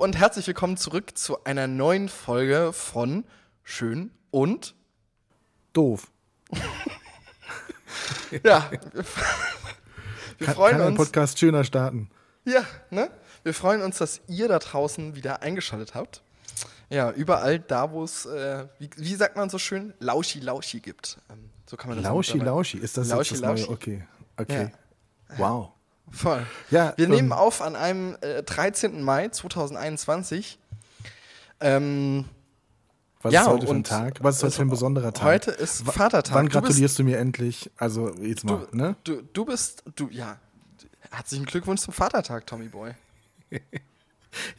Und herzlich willkommen zurück zu einer neuen Folge von Schön und Doof. ja. Wir Kann, freuen kann ein uns. Podcast schöner starten. Ja, ne? Wir freuen uns, dass ihr da draußen wieder eingeschaltet habt. Ja, überall da, wo es, äh, wie, wie sagt man so schön, Lauschi Lauschi gibt. Ähm, so kann man das Lauschi, Lauschi, ist das Lauschi, jetzt das neue? Lauschi. Okay, okay. Wow. Voll. Ja, Wir ähm, nehmen auf an einem äh, 13. Mai 2021. Ähm, Was Ja, ist heute für ein Tag? Was ist heute für ein besonderer Tag? heute ist Vatertag. Wann Du bist- gratulierst du mir endlich? Also jetzt mal, du, ne? du, du bist, du, ja. Herzlichen Glückwunsch zum Vatertag, Tommy Boy.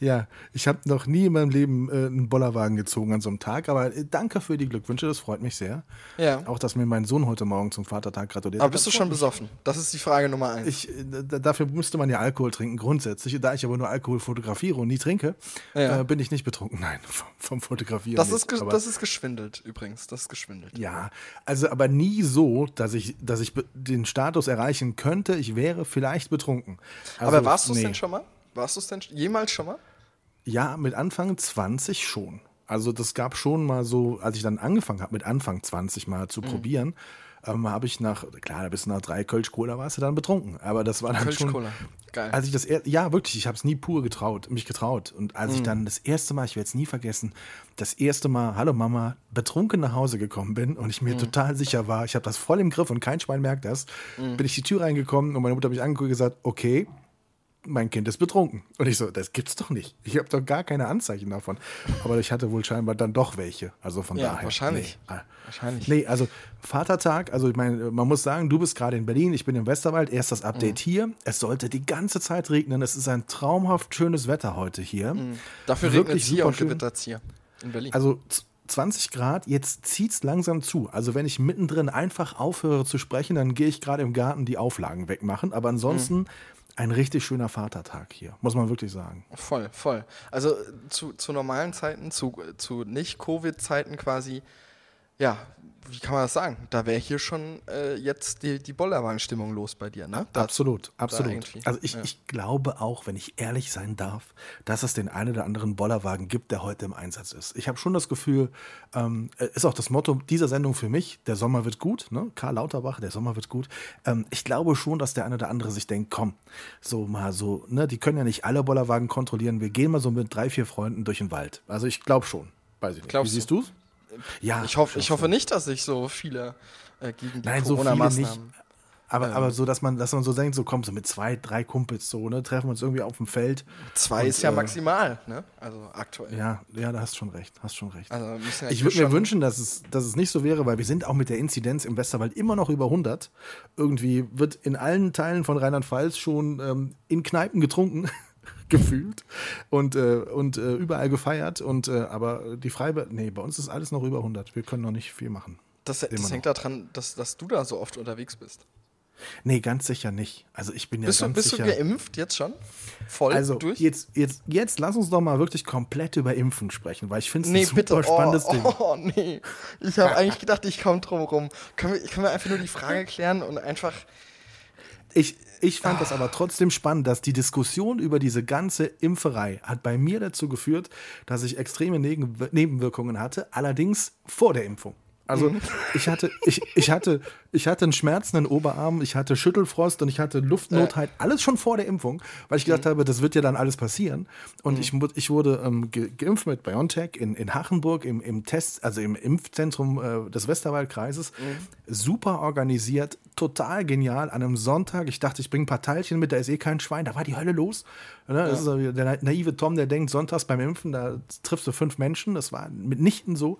Ja, ich habe noch nie in meinem Leben äh, einen Bollerwagen gezogen an so einem Tag, aber äh, danke für die Glückwünsche, das freut mich sehr. Ja. Auch, dass mir mein Sohn heute Morgen zum Vatertag gratuliert Aber bist du schon besoffen? Das ist die Frage Nummer eins. Ich, äh, da- dafür müsste man ja Alkohol trinken, grundsätzlich. Da ich aber nur Alkohol fotografiere und nie trinke, Ja. äh, bin ich nicht betrunken. Nein, vom, vom Fotografieren. das, nicht. ist, Aber- das ist geschwindelt übrigens. Das ist geschwindelt. Ja, also aber nie so, dass ich, dass ich den Status erreichen könnte, ich wäre vielleicht betrunken. Also, Aber warst du es nee. denn schon mal? Warst du es denn jemals schon mal? Ja, mit Anfang 20 schon. Also das gab schon mal so, als ich dann angefangen habe, mit Anfang 20 mal Mhm. zu probieren, ähm, habe ich nach, klar, da bist du nach drei Kölsch Cola, warst du dann betrunken. Aber das war dann Kölsch schon, Cola. Geil. als ich das, er ja wirklich, ich habe es nie pur getraut, mich getraut. Und als Mhm. ich dann das erste Mal, ich werde es nie vergessen, das erste Mal, hallo Mama, betrunken nach Hause gekommen bin und ich mir Mhm. total sicher war, ich habe das voll im Griff und kein Schwein merkt das, Mhm. bin ich die Tür reingekommen und meine Mutter hat mich angeguckt und gesagt, okay, mein Kind ist betrunken. Und ich so, das gibt's doch nicht. Ich habe doch gar keine Anzeichen davon. Aber ich hatte wohl scheinbar dann doch welche. Also von Ja, daher. wahrscheinlich. Nee. Ah. Wahrscheinlich. Nee, also Vatertag, also ich meine, man muss sagen, du bist gerade in Berlin, ich bin im Westerwald, erst das Mhm. Update hier. Es sollte die ganze Zeit regnen. Es ist ein traumhaft schönes Wetter heute hier. Mhm. Dafür regnet Wirklich es hier und gewittert es hier in Berlin. Also z- 20 Grad, jetzt zieht's langsam zu. Also wenn ich mittendrin einfach aufhöre zu sprechen, dann gehe ich gerade im Garten die Auflagen wegmachen. Aber ansonsten ein richtig schöner Vatertag hier, muss man wirklich sagen. Voll, voll. Also zu, zu normalen Zeiten, zu, zu Nicht-Covid-Zeiten quasi, ja, wie kann man das sagen? Da wäre hier schon äh, jetzt die, die Bollerwagen-Stimmung los bei dir, ne? Da- Absolut, absolut. Also ich, ja. ich glaube auch, wenn ich ehrlich sein darf, dass es den einen oder anderen Bollerwagen gibt, der heute im Einsatz ist. Ich habe schon das Gefühl, ähm, äh, ist auch das Motto dieser Sendung für mich, der Sommer wird gut, ne? Karl Lauterbach, der Sommer wird gut. Ähm, ich glaube schon, dass der eine oder andere sich denkt, komm, so mal so, ne, die können ja nicht alle Bollerwagen kontrollieren, wir gehen mal so mit drei, vier Freunden durch den Wald. Also ich glaube schon. Weiß ich nicht. Glaubst Wie siehst du es? Ja, Ich, hoffe, schon, ich hoffe nicht, dass sich so viele äh, gegen die Nein, so viele nicht. Corona-Maßnahmen. Aber, aber so, dass man, dass man so denkt, so komm, so mit zwei, drei Kumpels so, ne, treffen wir uns irgendwie auf dem Feld. Zwei Und, ist ja äh, maximal, ne? Also aktuell. Ja, ja, da hast schon recht, hast schon recht. Also ja ich würde mir wünschen, dass es, dass es nicht so wäre, weil wir sind auch mit der Inzidenz im Westerwald immer noch über 100. Irgendwie wird in allen Teilen von Rheinland-Pfalz schon ähm, in Kneipen getrunken, gefühlt und, äh, und äh, überall gefeiert. Und äh, aber die Freibe, nee, bei uns ist alles noch über 100. Wir können noch nicht viel machen. Das, das hängt daran, dass, dass du da so oft unterwegs bist. Nee, ganz sicher nicht. Also ich bin ja Bist, du, ganz bist du sicher. geimpft jetzt schon? Voll Also durch? jetzt, jetzt, jetzt lass uns doch mal wirklich komplett über Impfen sprechen, weil ich finde es Nee, ein super bitte. spannendes oh, Ding. Oh, nee. Ich habe eigentlich gedacht, ich komme drum rum. Können wir, können wir einfach nur die Frage klären und einfach. Ich, ich fand Ah. das aber trotzdem spannend, dass die Diskussion über diese ganze Impferei hat bei mir dazu geführt, dass ich extreme Nebenwirkungen hatte, allerdings vor der Impfung. Also Mhm. ich hatte, ich, ich hatte, ich hatte einen schmerzenden Oberarm, ich hatte Schüttelfrost und ich hatte Luftnotheit, alles schon vor der Impfung, weil ich gedacht Mhm. habe, das wird ja dann alles passieren. Und ich, mu- ich wurde ähm, ge geimpft mit BioNTech in, in Hachenburg im, im Test, also im Impfzentrum äh, des Westerwaldkreises. Mhm. Super organisiert, total genial. An einem Sonntag, ich dachte, ich bringe ein paar Teilchen mit, da ist eh kein Schwein, da war die Hölle los. Ne? Das ist der na- naive Tom, der denkt, sonntags beim Impfen, da triffst du fünf Menschen. Das war mitnichten so.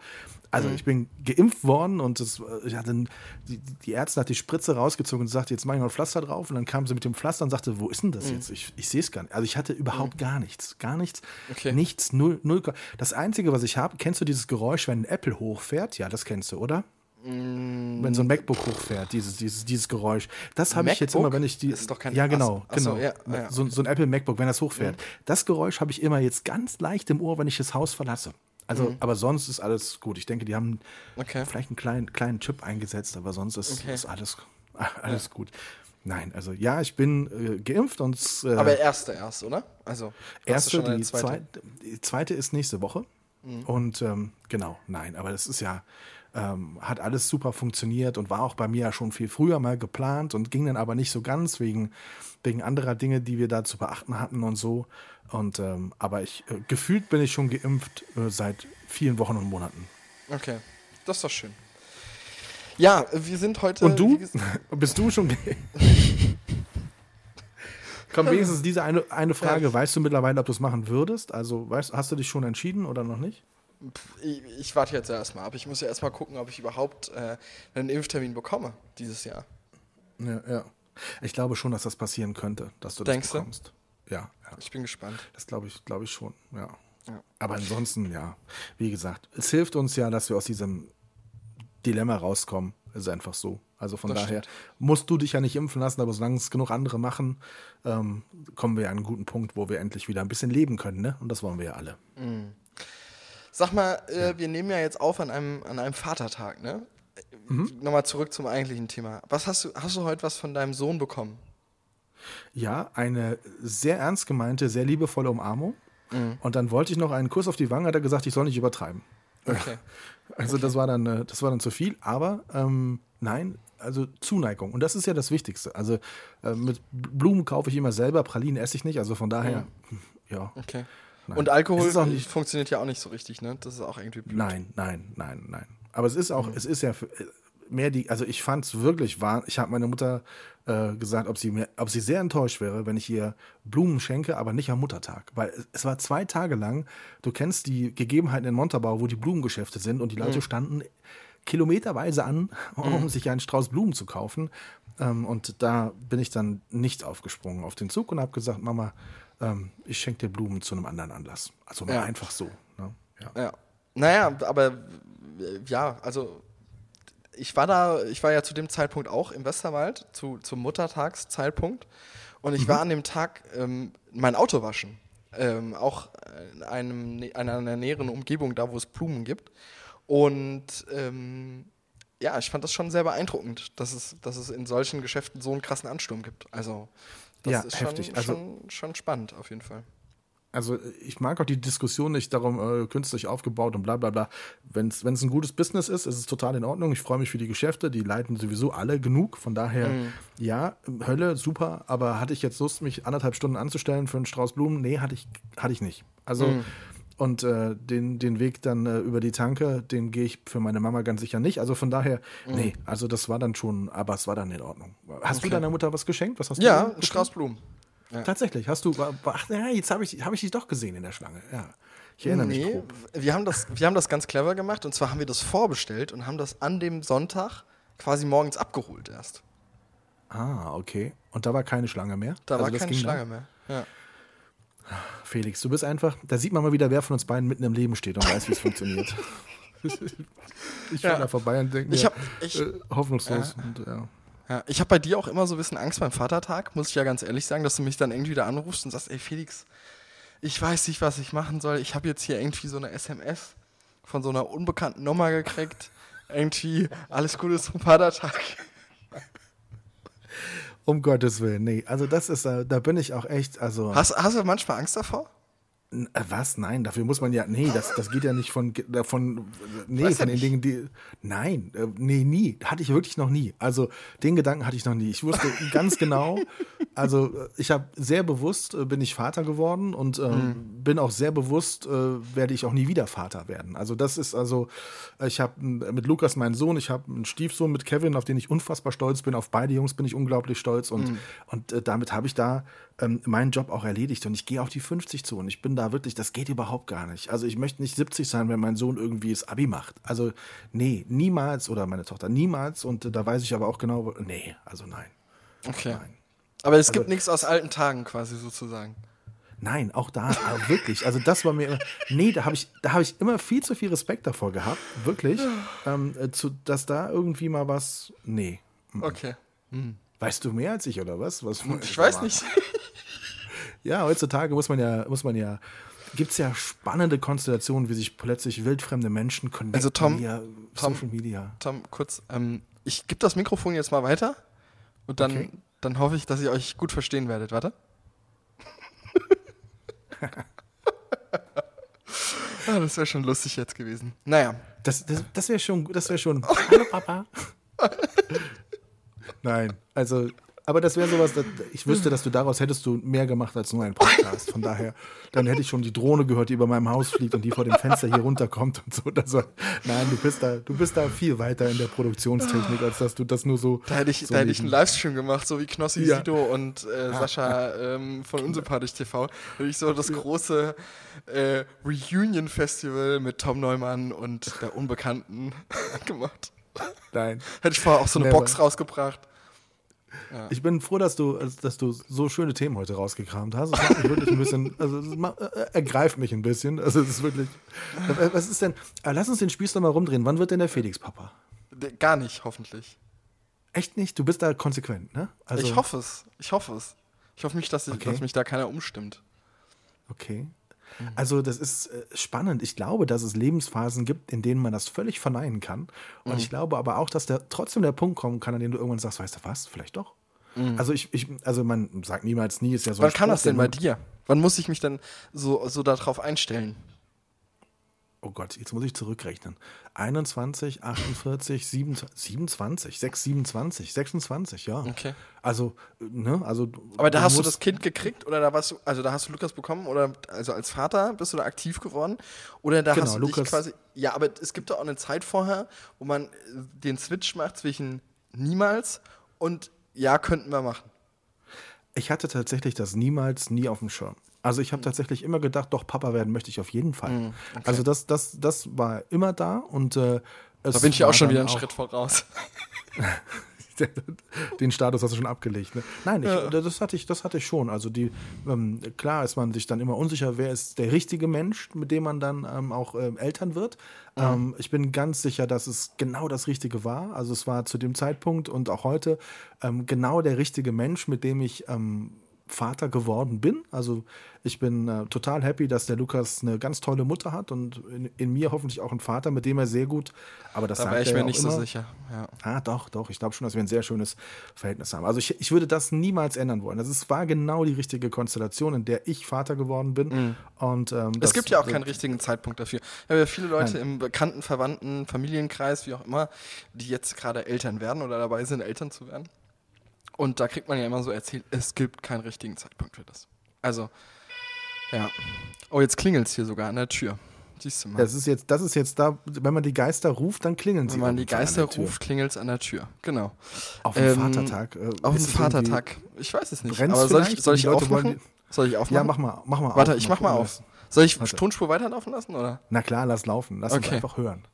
Also ich bin geimpft geimpft worden und das, ich hatte, die, die Ärztin hat die Spritze rausgezogen und sagte, jetzt mache ich noch ein Pflaster drauf. Und dann kam sie mit dem Pflaster und sagte, wo ist denn das jetzt? Ich, ich sehe es gar nicht. Also ich hatte überhaupt gar nichts. Gar nichts. Okay. Nichts. Null, null. Das Einzige, was ich habe, kennst du dieses Geräusch, wenn ein Apple hochfährt? Ja, das kennst du, oder? Wenn so ein MacBook hochfährt, dieses, dieses, dieses Geräusch. Das habe ich jetzt immer, wenn ich die. Ist doch kein- ja, genau, Ach so, genau. ja, ja. So, so ein Apple MacBook, wenn das hochfährt. Das Geräusch habe ich immer jetzt ganz leicht im Ohr, wenn ich das Haus verlasse. Also, aber sonst ist alles gut. Ich denke, die haben Mhm. Okay. vielleicht einen kleinen, kleinen Chip eingesetzt, aber sonst ist, Okay. ist alles, alles gut. Nein, also ja, ich bin äh, geimpft und äh, Aber erste erst, oder? Also, erste, die zweite? zweite. die zweite ist nächste Woche. Mhm. Und ähm, genau, nein, aber das ist ja, ähm, hat alles super funktioniert und war auch bei mir ja schon viel früher mal geplant und ging dann aber nicht so ganz wegen, wegen anderer Dinge, die wir da zu beachten hatten und so. Und ähm, aber ich äh, gefühlt bin ich schon geimpft äh, seit vielen Wochen und Monaten. Okay, das ist doch schön. Ja, wir sind heute. Und du? Bist du schon ge- Komm, wenigstens diese eine, eine Frage. Ja. Weißt du mittlerweile, ob du es machen würdest? Also, weißt, hast du dich schon entschieden oder noch nicht? Ich, ich warte jetzt erstmal ab. Ich muss ja erstmal gucken, ob ich überhaupt äh, einen Impftermin bekomme dieses Jahr. Ja, ja. Ich glaube schon, dass das passieren könnte, dass du Denkst das du? bekommst. Ja, ja. Ich bin gespannt. Das glaube ich, glaube ich schon, ja. Ja. Aber ansonsten, ja, wie gesagt, es hilft uns ja, dass wir aus diesem Dilemma rauskommen. Ist einfach so. Also von Das daher stimmt. musst du dich ja nicht impfen lassen, aber solange es genug andere machen, ähm, kommen wir an einen guten Punkt, wo wir endlich wieder ein bisschen leben können, ne? Und das wollen wir ja alle. Sag mal, äh, wir nehmen ja jetzt auf an einem, an einem Vatertag, ne? Mhm. Nochmal zurück zum eigentlichen Thema. Was hast du, hast du heute was von deinem Sohn bekommen? Ja, eine sehr ernst gemeinte, sehr liebevolle Umarmung. Mhm. Und dann wollte ich noch einen Kuss auf die Wange, hat er gesagt, ich soll nicht übertreiben. Okay. Also das war dann, äh, das war dann zu viel, aber ähm, nein, also Zuneigung. Und das ist ja das Wichtigste. Also äh, mit Blumen kaufe ich immer selber, Pralinen esse ich nicht, also von daher, ja. Okay. Nein. Und Alkohol funktioniert ja auch nicht so richtig, ne? Das ist auch irgendwie blöd. Nein, nein, nein, nein. Aber es ist Mhm. auch, es ist ja äh, mehr die, also ich fand es wirklich wahr. Ich habe meine Mutter äh, gesagt, ob sie mir, ob sie sehr enttäuscht wäre, wenn ich ihr Blumen schenke, aber nicht am Muttertag. Weil es, es war zwei Tage lang, du kennst die Gegebenheiten in Montabaur, wo die Blumengeschäfte sind und die Mhm. Leute standen kilometerweise an, um sich einen Strauß Blumen zu kaufen. Ähm, und da bin ich dann nicht aufgesprungen auf den Zug und habe gesagt, Mama, ähm, ich schenke dir Blumen zu einem anderen Anlass. Also mal Ja. einfach so. Ne? Ja. Ja. Naja, aber äh, ja, also ich war da, ich war ja zu dem Zeitpunkt auch im Westerwald, zu, zum Muttertagszeitpunkt. Und ich war an dem Tag ähm, mein Auto waschen. Ähm, auch in einem, in einer näheren Umgebung, da wo es Blumen gibt. Und ähm, ja, ich fand das schon sehr beeindruckend, dass es, dass es in solchen Geschäften so einen krassen Ansturm gibt. Also das Ja, ist schon, heftig. Also- schon, schon spannend auf jeden Fall. Also ich mag auch die Diskussion nicht darum, äh, künstlich aufgebaut und bla bla bla. Wenn es ein gutes Business ist, ist es total in Ordnung. Ich freue mich für die Geschäfte, die leiten sowieso alle genug. Von daher, ja, Hölle, super, aber hatte ich jetzt Lust, mich anderthalb Stunden anzustellen für einen Strauß Blumen? Nee, hatte ich, hatte ich nicht. Also, und äh, den, den Weg dann äh, über die Tanke, den gehe ich für meine Mama ganz sicher nicht. Also von daher, nee, also das war dann schon, aber es war dann in Ordnung. Hast du Okay. deiner Mutter was geschenkt? Was hast du Ja, ihr ein Strauß Blumen. Tatsächlich, hast du. Ach, ja, jetzt habe ich, hab ich dich doch gesehen in der Schlange. Ja. Ich erinnere mich Nee, grob. wir haben, das, wir haben das ganz clever gemacht und zwar haben wir das vorbestellt und haben das an dem Sonntag quasi morgens abgeholt erst. Ah, okay. Und da war keine Schlange mehr? Da Also war keine Schlange dann? mehr. Ja. Felix, du bist einfach, da sieht man mal wieder, wer von uns beiden mitten im Leben steht und weiß, wie es funktioniert. ich fahre Ja. da vorbei und denke mir, Ich hab- ich- äh, hoffnungslos. Und, ja. Ja, ich habe bei dir auch immer so ein bisschen Angst beim Vatertag, muss ich ja ganz ehrlich sagen, dass du mich dann irgendwie wieder anrufst und sagst, ey Felix, ich weiß nicht, was ich machen soll. Ich habe jetzt hier irgendwie so eine SMS von so einer unbekannten Nummer gekriegt. Irgendwie alles Gute zum Vatertag. Um Gottes Willen, nee. Also das ist, äh, da bin ich auch echt, also. Hast, hast du manchmal Angst davor? Äh, Was? Nein, dafür muss man ja. Nee, das, das geht ja nicht von, davon. Nee, Weiß ja von den. Dingen, die. Nein, äh, nee, nie. Hatte ich wirklich noch nie. Also, den Gedanken hatte ich noch nie. Ich wusste ganz genau, also, äh, ich habe sehr bewusst, äh, bin ich Vater geworden und ähm, Mhm. bin auch sehr bewusst, äh, werde ich auch nie wieder Vater werden. Also, das ist also, ich habe mit Lukas meinen Sohn, ich habe einen Stiefsohn mit Kevin, auf den ich unfassbar stolz bin. Auf beide Jungs bin ich unglaublich stolz und, Mhm. und äh, damit habe ich da ähm, meinen Job auch erledigt und ich gehe auf die 50 zu und ich bin da wirklich, das geht überhaupt gar nicht. Also ich möchte nicht 70 sein, wenn mein Sohn irgendwie das Abi macht. Also nee, niemals oder meine Tochter niemals und äh, da weiß ich aber auch genau, nee, also nein. Okay. Nein. Aber es gibt Also- nichts aus alten Tagen quasi sozusagen. Nein, auch da, aber wirklich. Also das war mir immer, nee, da habe ich, da habe ich immer viel zu viel Respekt davor gehabt, wirklich, ähm, äh, zu, dass da irgendwie mal was, nee. Okay. Weißt du mehr als ich oder was? was Ich weiß nicht. Ja, heutzutage muss man ja, muss man ja, gibt es ja spannende Konstellationen, wie sich plötzlich wildfremde Menschen connecten Also Tom- via Tom- Social Media. Tom, kurz, ähm, ich gebe das Mikrofon jetzt mal weiter und dann, Okay. dann hoffe ich, dass ihr euch gut verstehen werdet. Warte. ah, das wäre schon lustig jetzt gewesen. Naja, Das, das, das wäre schon, das wäre schon. Hallo Papa. Nein, also, aber das wäre sowas, ich wüsste, dass du daraus hättest du mehr gemacht als nur einen Podcast. Von daher, dann hätte ich schon die Drohne gehört, die über meinem Haus fliegt und die vor dem Fenster hier runterkommt und so. Das war, nein, du bist da, du bist da viel weiter in der Produktionstechnik, als dass du das nur so. da hätte ich, so da hätte ich einen Livestream gemacht, so wie Knossi Ja. Sido und äh, Sascha ähm, von Unsympathisch TV. Hätte ich so das große äh, Reunion-Festival mit Tom Neumann und der Unbekannten gemacht. Nein. Hätte ich vorher auch so eine Never. Box rausgebracht. Ich bin froh, dass du, dass du so schöne Themen heute rausgekramt hast. Das macht mich wirklich ein bisschen, also es ma- äh, ergreift mich ein bisschen. Also es ist wirklich. Äh, Was ist denn? äh, Lass uns den Spieß doch mal rumdrehen. Wann wird denn der Felix Papa? Gar nicht, hoffentlich. Echt nicht? Du bist da konsequent, ne? Also, ich hoffe es. Ich hoffe es. Ich hoffe nicht, dass, ich, Okay. dass mich da keiner umstimmt. Okay. Also das ist äh, spannend. Ich glaube, dass es Lebensphasen gibt, in denen man das völlig verneinen kann. Und Mhm. ich glaube aber auch, dass der trotzdem der Punkt kommen kann, an dem du irgendwann sagst, weißt du was, vielleicht doch. Also ich, ich, also man sagt niemals nie, ist ja so. ein Mhm. Wann kann Spruch, das denn den bei dir? Wann muss ich mich denn so, so darauf einstellen? Oh Gott, jetzt muss ich zurückrechnen. 21, 48, 27, 27 6, 27, 26, ja. Okay. Also, ne, also. Aber da hast du das Kind gekriegt oder da warst du, also da hast du Lukas bekommen oder also als Vater bist du da aktiv geworden oder da Genau, hast du dich Lukas- quasi, ja, aber es gibt da auch eine Zeit vorher, wo man äh, den Switch macht zwischen niemals und ja, könnten wir machen. Ich hatte tatsächlich das niemals nie auf dem Schirm. Also Mhm. ich habe tatsächlich immer gedacht, doch, Papa werden möchte ich auf jeden Fall. Also das, das, das war immer da und äh, es Da bin ich ja auch schon wieder einen Schritt voraus. Den Status hast du schon abgelegt. Ne? Nein, ich, das, hatte ich, das hatte ich schon. Also die, ähm, klar ist man sich dann immer unsicher, wer ist der richtige Mensch, mit dem man dann ähm, auch ähm, Eltern wird. Ähm, ich bin ganz sicher, dass es genau das Richtige war. Also es war zu dem Zeitpunkt und auch heute ähm, genau der richtige Mensch, mit dem ich ähm, Vater geworden bin. Also ich bin äh, total happy, dass der Lukas eine ganz tolle Mutter hat und in, in mir hoffentlich auch einen Vater, mit dem er sehr gut, aber das Da sagt ich mir ja nicht so immer. sicher. Ja. Ah, doch, doch. Ich glaube schon, dass wir ein sehr schönes Verhältnis haben. Also ich, ich würde das niemals ändern wollen. Das ist, war genau die richtige Konstellation, in der ich Vater geworden bin. Und, ähm, Es gibt ja auch keinen richtigen Zeitpunkt dafür. Wir haben ja viele Leute im bekannten, Verwandten, Familienkreis, wie auch immer, die jetzt gerade Eltern werden oder dabei sind, Eltern zu werden. Und da kriegt man ja immer so erzählt, es gibt keinen richtigen Zeitpunkt für das. Also, ja. Oh, jetzt klingelt es hier sogar an der Tür. Siehst du mal. Das ist jetzt, das ist jetzt da, wenn man die Geister ruft, dann klingeln sie. Wenn man die Geister ruft, klingelt es an der Tür. Genau. Auf den Ähm, Vatertag. äh, Auf den Vatertag. Ich weiß es nicht. Brennt's Aber soll ich, soll ich aufmachen? Soll ich aufmachen? Ja, mach mal, mach mal Warte, auf. ich mach mal auf. Soll ich Warte. Tonspur weiterlaufen lassen, oder? Na klar, lass laufen. Lass uns Okay. einfach hören.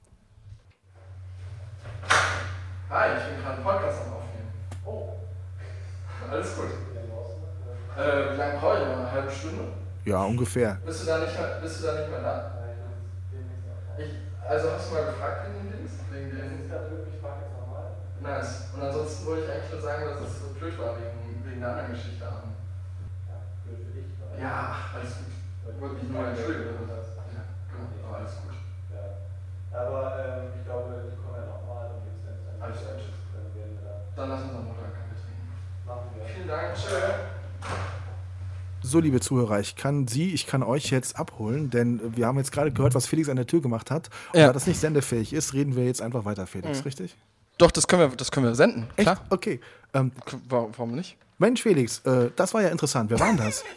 Hi, ich bin gerade Podcast am. Alles gut. Äh, wie lange brauche ich noch? Eine halbe Stunde? Ja, ungefähr. Bist du da nicht mehr, bist du da nicht mehr da? Ich, also hast du mal gefragt wegen dem Dings? Wegen dem Nice. Und ansonsten wollte ich eigentlich nur sagen, dass es so blöd war wegen, wegen der anderen Geschichte haben. Ja, ach, alles gut. Ich wollte mich nur entschuldigen. Ja, genau, aber alles gut. Aber ähm, ich glaube, die kommen ja nochmal und jetzt dann Alles gut. dann werden wir da. Dann lass uns am Montag Kaffee trinken. Machen wir. Vielen Dank. Tschö. So, liebe Zuhörer, ich kann Sie, ich kann euch jetzt abholen, denn wir haben jetzt gerade gehört, was Felix an der Tür gemacht hat. Und Ja. da das nicht sendefähig ist, reden wir jetzt einfach weiter, Felix, richtig? Doch, das können wir, das können wir senden. Echt? Klar. Okay. Ähm, Warum, nicht? Mensch, Felix, äh, das war ja interessant. Wer war denn das?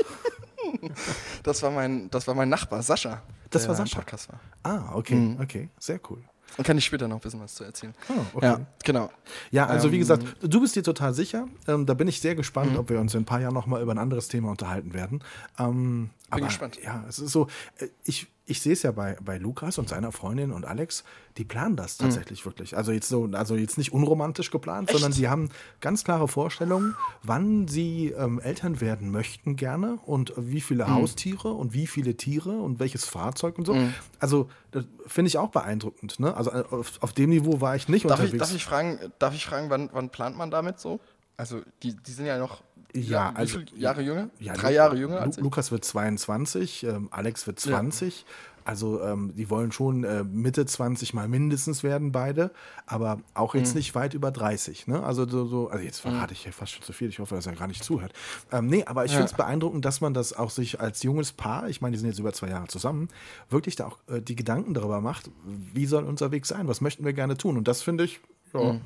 Das war mein, das war mein Nachbar, Sascha. Das der war Sascha? Podcast war. ah, okay, okay, sehr cool. Dann kann ich später noch ein bisschen was zu erzählen. Ah, okay. Ja, genau. Ja, also wie Ähm, gesagt, du bist dir total sicher. Ähm, da bin ich sehr gespannt, ob wir uns in ein paar Jahren nochmal über ein anderes Thema unterhalten werden. Ähm, Bin Aber, gespannt. Ja, es ist so, äh, ich, ich sehe es ja bei, bei Lukas und seiner Freundin und Alex, die planen das tatsächlich wirklich. Also jetzt so, also jetzt nicht unromantisch geplant, sondern sie haben ganz klare Vorstellungen, wann sie ähm, Eltern werden möchten gerne und wie viele Haustiere und wie viele Tiere und welches Fahrzeug und so. Also das finde ich auch beeindruckend. Ne? Also äh, auf, auf dem Niveau war ich nicht Darf ich, unterwegs. darf ich fragen, darf ich fragen wann, wann plant man damit so? Also, die, die sind ja noch Ja, wie also- viele Jahre jünger? Ja, Drei Lu- Jahre jünger als ich. Lukas wird 22, ähm, Alex wird 20. Also ähm, die wollen schon äh, Mitte 20 mal mindestens werden beide, aber auch jetzt Mhm. nicht weit über 30. Ne? Also so, so also jetzt verrate ich ja fast schon zu viel. Ich hoffe, dass er gar nicht zuhört. Ähm, nee, aber ich Ja. finde es beeindruckend, dass man das auch sich als junges Paar, ich meine, die sind jetzt über zwei Jahre zusammen, wirklich da auch äh, die Gedanken darüber macht, wie soll unser Weg sein, was möchten wir gerne tun. Und das finde ich ja, Mhm.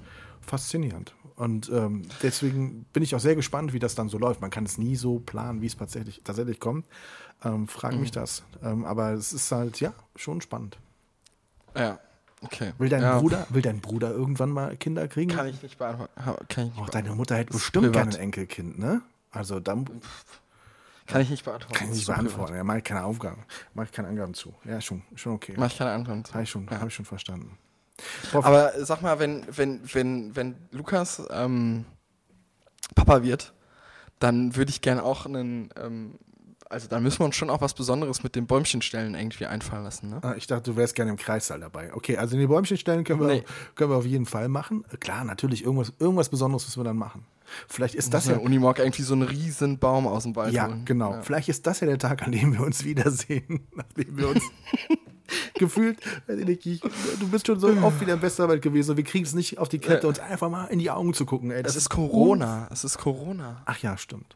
Faszinierend. Und ähm, deswegen bin ich auch sehr gespannt, wie das dann so läuft. Man kann es nie so planen, wie es tatsächlich, tatsächlich kommt. Ähm, frag Mhm. mich das. Ähm, aber es ist halt, ja, schon spannend. Ja, okay. Will dein ja, Bruder, will dein Bruder irgendwann mal Kinder kriegen? Kann ich nicht beantworten. Ha- Kann ich nicht, Auch beantworten. deine Mutter hätte bestimmt gerne ein Enkelkind, ne? Also dann kann ich nicht beantworten. kann ich nicht beantworten. Ja, mache ich keine Aufgaben. Mache ich keine Angaben zu. Ja, schon, schon okay. ich keine Antwort. Habe ich, schon, Ja. hab ich schon verstanden. Boah, Aber sag mal, wenn, wenn, wenn, wenn Lukas ähm, Papa wird, dann würde ich gerne auch einen, ähm, also dann müssen wir uns schon auch was Besonderes mit den Bäumchenstellen irgendwie einfallen lassen, ne? Ah, Ich dachte, du wärst gerne im Kreissaal dabei. Okay, also in die Bäumchen stellen können wir, Nee. können wir auf jeden Fall machen. Klar, natürlich, irgendwas, irgendwas Besonderes müssen wir dann machen. Vielleicht ist Das ja ja. Unimog irgendwie so einen riesen Baum aus dem Wald Ja, holen. genau. Ja. Vielleicht ist das ja der Tag, an dem wir uns wiedersehen. Nachdem wir uns gefühlt, du bist schon so oft wieder in Westerwald gewesen und wir kriegen es nicht auf die Kette, uns einfach mal in die Augen zu gucken. Ey, das Es ist Corona. Es ist Corona. Ach ja, stimmt.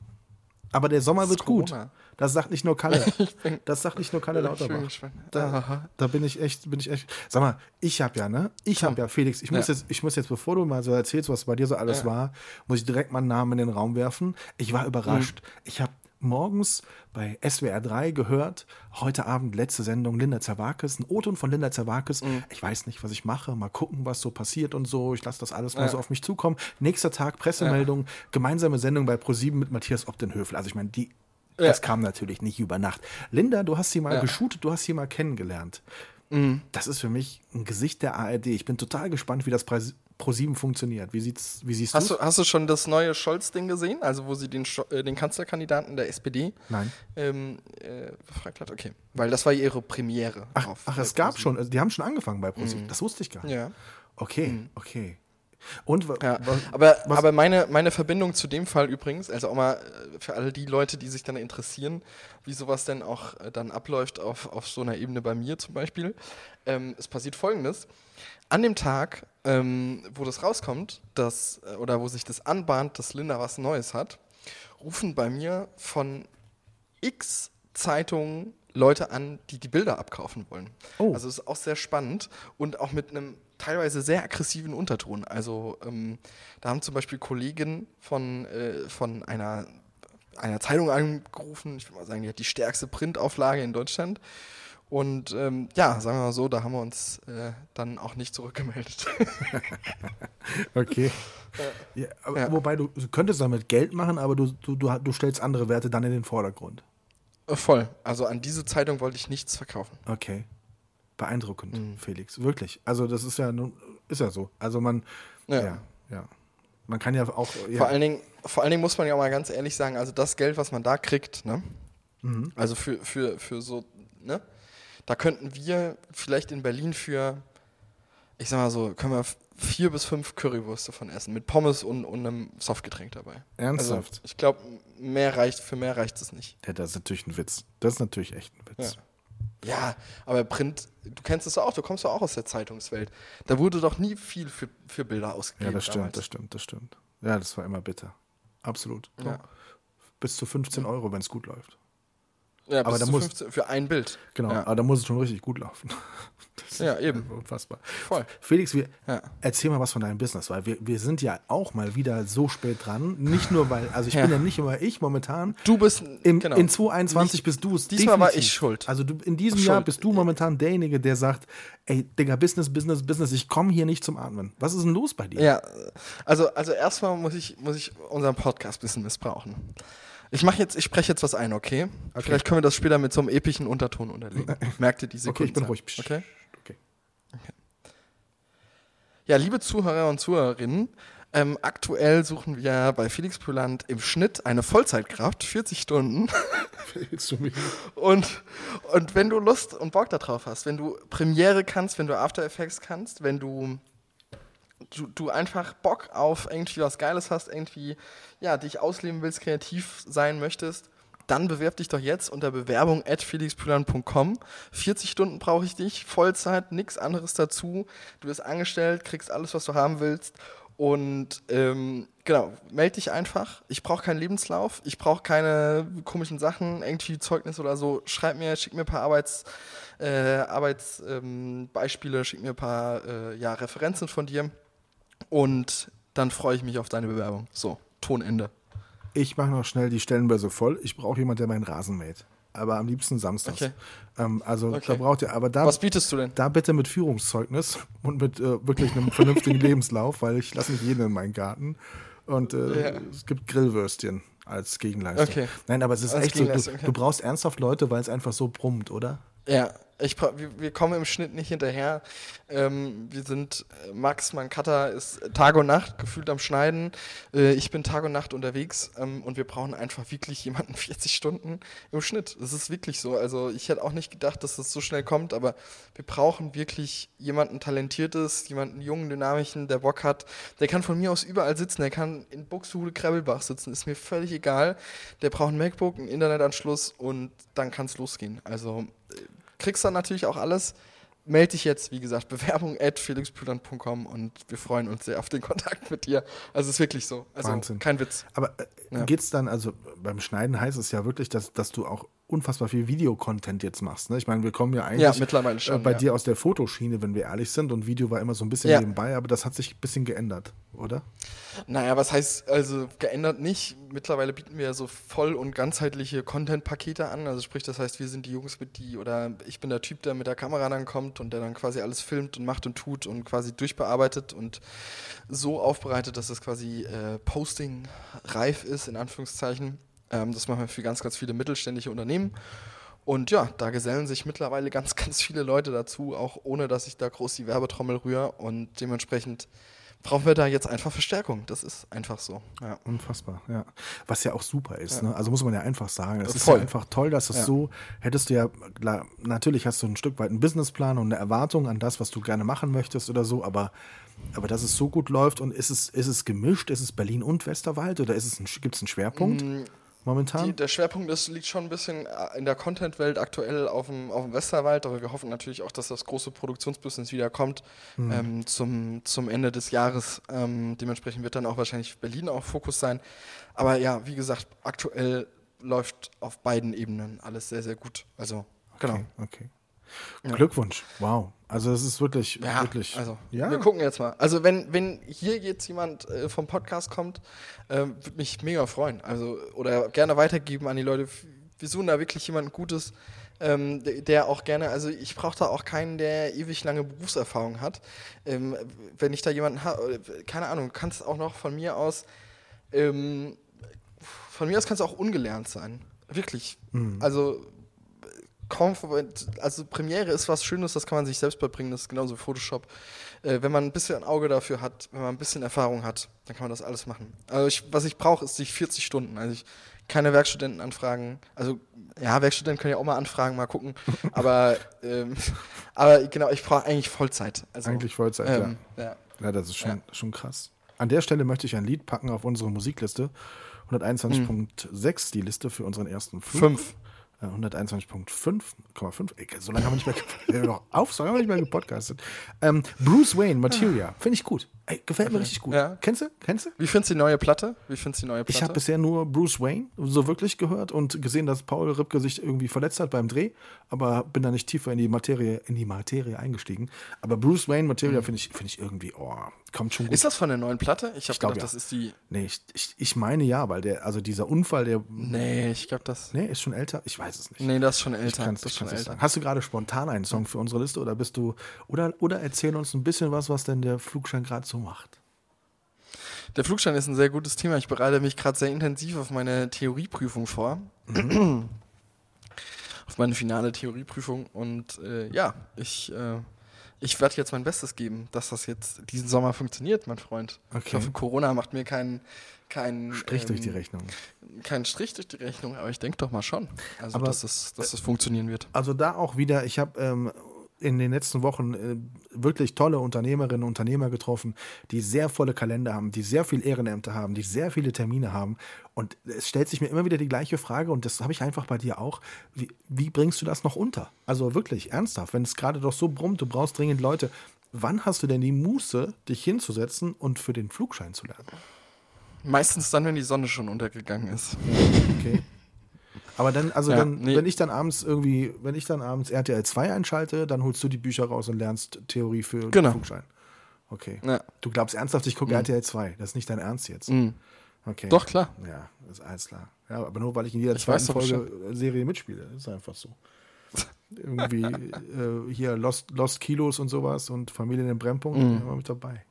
Aber der Sommer wird gut. Das sagt nicht nur Kalle. Das sagt nicht nur Kalle Lauterbach. Da, da bin ich echt, bin ich echt. Sag mal, ich habe ja, ne? Ich habe ja, Felix, ich muss Ja. jetzt, ich muss jetzt, bevor du mal so erzählst, was bei dir so alles Ja. war, muss ich direkt mal einen Namen in den Raum werfen. Ich war überrascht. Mhm. Ich habe morgens bei SWR 3 gehört, heute Abend letzte Sendung Linda Zerwakis, ein O-Ton von Linda Zerwakis. Mhm. Ich weiß nicht, was ich mache, mal gucken, was so passiert und so. Ich lasse das alles mal Ja. so auf mich zukommen. Nächster Tag Pressemeldung, gemeinsame Sendung bei ProSieben mit Matthias Obdenhöfel. Also ich meine, die Ja. das kam natürlich nicht über Nacht. Linda, du hast sie mal Ja. geshootet, du hast sie mal kennengelernt. Das ist für mich ein Gesicht der ARD. Ich bin total gespannt, wie das ProSieben funktioniert. Wie, sieht's, wie siehst Hast du hast du schon das neue Scholz-Ding gesehen? Also, wo sie den, äh, den Kanzlerkandidaten der SPD Nein. ähm, äh, befragt hat? Okay. Weil das war ihre Premiere. Ach, ach äh, es gab schon, also die haben schon angefangen bei ProSieben. Das wusste ich gar nicht. Ja. Okay, okay. Und Ja, aber, was- aber meine, meine Verbindung zu dem Fall übrigens, also auch mal äh, für alle die Leute, die sich dann interessieren, wie sowas denn auch äh, dann abläuft auf, auf so einer Ebene bei mir zum Beispiel, ähm, es passiert folgendes. An dem Tag, ähm, wo das rauskommt, dass, äh, oder wo sich das anbahnt, dass Linda was Neues hat, rufen bei mir von x Zeitungen Leute an, die die Bilder abkaufen wollen. Oh. Also es ist auch sehr spannend und auch mit einem teilweise sehr aggressiven Unterton. Also ähm, da haben zum Beispiel Kollegen von, äh, von einer, einer Zeitung angerufen, ich würde mal sagen, die hat die stärkste Printauflage in Deutschland. Und ähm, ja, sagen wir mal so, da haben wir uns äh, dann auch nicht zurückgemeldet. Okay. Ja, aber, Ja. Wobei du, du könntest damit Geld machen, aber du, du, du, du stellst andere Werte dann in den Vordergrund. Äh, Voll. Also an diese Zeitung wollte ich nichts verkaufen. Okay. Beeindruckend, Mhm. Felix. Wirklich. Also das ist ja nun, ist ja so. Also man, ja, Ja. ja. Man kann ja auch. Ja. Vor, allen Dingen, vor allen Dingen muss man ja auch mal ganz ehrlich sagen, also das Geld, was man da kriegt, ne? Mhm. Also für, für, für so, ne? Da könnten wir vielleicht in Berlin für, ich sag mal so, können wir vier bis fünf Currywürste von essen, mit Pommes und, und einem Softgetränk dabei. Ernsthaft? Also ich glaube, mehr reicht, für mehr reicht es nicht. Ja, das ist natürlich ein Witz. Das ist natürlich echt ein Witz. Ja, aber Print, du kennst es doch auch, du kommst doch auch aus der Zeitungswelt. Da wurde doch nie viel für, für Bilder Ja, ausgegeben. das stimmt, damals. das stimmt, das stimmt. Ja, das war immer bitter. Absolut. So. Ja. Bis zu 15 Euro, wenn es gut läuft. Ja, Aber da muss- 15 für ein Bild. Genau, Ja. aber da muss es schon richtig gut laufen. Das Ja, eben. Unfassbar. Voll. Felix, wir, Ja. erzähl mal was von deinem Business, weil wir, wir sind ja auch mal wieder so spät dran. Nicht nur, weil, also ich Ja. bin ja nicht immer ich momentan. Du bist, Im, genau. In 2021 bist du es. Diesmal war definitiv. ich schuld. Also du, in diesem Schuld. Jahr bist du momentan derjenige, der sagt, ey, Digga, Business, Business, Business, ich komme hier nicht zum Atmen. Was ist denn los bei dir? Ja, also, also erstmal muss ich, muss ich unseren Podcast ein bisschen missbrauchen. Ich mache jetzt, ich spreche jetzt was ein, okay? Vielleicht können wir das später mit so einem epischen Unterton unterlegen. Merkt ihr diese Okay, ich bin ruhig. Psst. Okay? okay. Ja, liebe Zuhörer und Zuhörerinnen, ähm, aktuell suchen wir bei Felix Püland im Schnitt eine Vollzeitkraft, 40 Stunden. Willst du mich? Und, und wenn du Lust und Bock darauf hast, wenn du Premiere kannst, wenn du After Effects kannst, wenn du, du, du einfach Bock auf irgendwie was Geiles hast, irgendwie ja, dich ausleben willst, kreativ sein möchtest, dann bewerb dich doch jetzt unter bewerbung at felixpülan.com. 40 Stunden brauche ich dich, Vollzeit, nichts anderes dazu. Du wirst angestellt, kriegst alles, was du haben willst. Und ähm, genau, melde dich einfach. Ich brauche keinen Lebenslauf, ich brauche keine komischen Sachen, irgendwie Zeugnis oder so. Schreib mir, schick mir ein paar Arbeits, äh, Arbeitsbeispiele, ähm, schick mir ein paar äh, ja, Referenzen von dir. Und dann freue ich mich auf deine Bewerbung. So, Tonende. Ich mache noch schnell die Stellenbörse voll. Ich brauche jemanden, der meinen Rasen mäht. Aber am liebsten samstags. Okay. Ähm, also da Okay. braucht ihr, aber da, Was bietest du denn? da bitte mit Führungszeugnis und mit äh, wirklich einem vernünftigen Lebenslauf, weil ich lasse nicht jeden in meinen Garten. Und äh, Ja. es gibt Grillwürstchen als Gegenleistung. Okay. Nein, aber es ist Als echt so, du, du brauchst ernsthaft Leute, weil es einfach so brummt, oder? Ja, ich, wir kommen im Schnitt nicht hinterher. Ähm, wir sind, äh, Max, mein Cutter, ist Tag und Nacht gefühlt am Schneiden. Äh, ich bin Tag und Nacht unterwegs ähm, und wir brauchen einfach wirklich jemanden 40 Stunden im Schnitt. Das ist wirklich so. Also ich hätte auch nicht gedacht, dass das so schnell kommt, aber wir brauchen wirklich jemanden Talentiertes, jemanden jungen, dynamischen, der Bock hat. Der kann von mir aus überall sitzen. Der kann in Buxtehude, Krebbelbach sitzen. Ist mir völlig egal. Der braucht ein MacBook, einen Internetanschluss und dann kann es losgehen. Also äh, kriegst dann natürlich auch alles. Meld dich jetzt, wie gesagt, Bewerbung at felixpüland.com und wir freuen uns sehr auf den Kontakt mit dir. Also es ist wirklich so. Also Wahnsinn. kein Witz. Aber äh, Ja. geht's dann, also beim Schneiden heißt es ja wirklich, dass, dass du auch unfassbar viel Videocontent jetzt machst. Ne? Ich meine, wir kommen ja eigentlich Ja, mittlerweile äh, schon. bei ja. dir aus der Fotoschiene, wenn wir ehrlich sind. Und Video war immer so ein bisschen Ja. nebenbei, aber das hat sich ein bisschen geändert, oder? Naja, was heißt, also geändert nicht. Mittlerweile bieten wir ja so voll- und ganzheitliche Content-Pakete an. Also sprich, das heißt, wir sind die Jungs mit die, oder ich bin der Typ, der mit der Kamera dann kommt und der dann quasi alles filmt und macht und tut und quasi durchbearbeitet und so aufbereitet, dass es quasi äh, Posting reif ist, in Anführungszeichen. Ähm, das machen wir für ganz, ganz viele mittelständische Unternehmen. Und ja, da gesellen sich mittlerweile ganz, ganz viele Leute dazu, auch ohne dass ich da groß die Werbetrommel rühre. Und dementsprechend brauchen wir da jetzt einfach Verstärkung. Das ist einfach so. Ja. Unfassbar, ja. Was ja auch super ist, ne? Also muss man ja einfach sagen. Es ist ja einfach toll, dass es Ja. so, hättest du ja, klar, natürlich hast du ein Stück weit einen Businessplan und eine Erwartung an das, was du gerne machen möchtest oder so, aber, aber dass es so gut läuft und ist es, ist es gemischt, ist es Berlin und Westerwald oder ist es ein, gibt es einen Schwerpunkt momentan? Die, der Schwerpunkt das liegt schon ein bisschen äh, in der Content-Welt aktuell auf dem, auf dem Westerwald, aber wir hoffen natürlich auch, dass das große Produktionsbusiness wieder kommt ähm, zum, zum Ende des Jahres. Ähm, dementsprechend wird dann auch wahrscheinlich Berlin auch Fokus sein. Aber ja, wie gesagt, aktuell läuft auf beiden Ebenen alles sehr, sehr gut. Also, genau. Okay, okay. Glückwunsch, wow. Also es ist wirklich, Ja, wirklich. also ja, wir gucken jetzt mal. Also wenn, wenn hier jetzt jemand äh, vom Podcast kommt, ähm, würde mich mega freuen. Also oder gerne weitergeben an die Leute. Wir suchen da wirklich jemanden Gutes, ähm, der, auch gerne, also ich brauche da auch keinen, der ewig lange Berufserfahrung hat. Ähm, wenn ich da jemanden habe, keine Ahnung, kannst auch noch von mir aus, ähm, von mir aus kannst du auch ungelernt sein. Wirklich. Also kaum, also Premiere ist was Schönes, das kann man sich selbst beibringen, das ist genauso wie Photoshop. Äh, wenn man ein bisschen ein Auge dafür hat, wenn man ein bisschen Erfahrung hat, dann kann man das alles machen. Also ich, was ich brauche, ist die 40 Stunden. Also ich keine Werkstudenten anfragen. Also ja, Werkstudenten können ja auch mal anfragen, mal gucken. aber, ähm, aber genau, ich brauche eigentlich Vollzeit. Also, Eigentlich Vollzeit, ähm, ja. ja. Ja, das ist schon, schon krass. An der Stelle möchte ich ein Lied packen auf unsere Musikliste. 121.6, die Liste für unseren ersten Flug. Fünf. Äh, 121.5,5. Ey, So lange haben wir nicht mehr, auf, so lange haben wir nicht mehr gepodcastet. Ähm, Bruce Wayne, Materia, finde ich gut. Ey, gefällt mir richtig gut. Ja. Kennst du? Kennst du? Wie findest du die neue Platte? Wie findest du die neue Platte? Ich habe bisher nur Bruce Wayne so wirklich gehört und gesehen, dass Paul Ripke sich irgendwie verletzt hat beim Dreh, aber bin da nicht tiefer in die Materie, in die Materie eingestiegen. Aber Bruce Wayne Materia finde ich, finde ich irgendwie, oh, kommt schon gut. ist das von der neuen Platte? Ich habe gedacht, ja. das ist die. nee, ich, ich, ich meine ja, weil der, also dieser Unfall, der, Nee, ich glaube, das. nee, ist schon älter. Ich weiß es nicht. Nee, das ist schon Ich älter. kann's- das ich schon kann's älter. sagen. Hast du gerade spontan einen Song für unsere Liste oder bist du oder oder erzähl uns ein bisschen was, was denn der Flugschein gerade so macht? Der Flugschein ist ein sehr gutes Thema. Ich bereite mich gerade sehr intensiv auf meine Theorieprüfung vor. auf meine finale Theorieprüfung. Und äh, ja, ich, äh, ich werde jetzt mein Bestes geben, dass das jetzt diesen Sommer funktioniert, mein Freund. Ich Okay. hoffe, Corona macht mir keinen keinen Strich durch die ähm, Rechnung. Keinen Strich durch die Rechnung, aber ich denke doch mal schon. Also, Aber- dass, das, dass das funktionieren wird. Also da auch wieder, ich habe ähm, in den letzten Wochen äh, wirklich tolle Unternehmerinnen und Unternehmer getroffen, die sehr volle Kalender haben, die sehr viel Ehrenämter haben, die sehr viele Termine haben. Und es stellt sich mir immer wieder die gleiche Frage, und das habe ich einfach bei dir auch. Wie, wie bringst du das noch unter? Also wirklich, ernsthaft, wenn es gerade doch so brummt, du brauchst dringend Leute. Wann hast du denn die Muße, dich hinzusetzen und für den Flugschein zu lernen? Meistens dann, wenn die Sonne schon untergegangen ist. Okay. Aber dann, also Ja, dann, nee. wenn ich dann abends irgendwie, wenn ich dann abends RTL 2 einschalte, dann holst du die Bücher raus und lernst Theorie für den Genau. Flugschein. Okay. Ja. Du glaubst ernsthaft, ich gucke RTL 2. Das ist nicht dein Ernst jetzt. Mhm. Okay. Doch, klar. Ja, ist alles klar. Ja, aber nur weil ich in jeder Ich zweiten Folge Serie mitspiele. ist einfach so. Irgendwie äh, hier Lost, Lost Kilos und sowas und Familien im Brennpunkt, Mhm. immer mit dabei.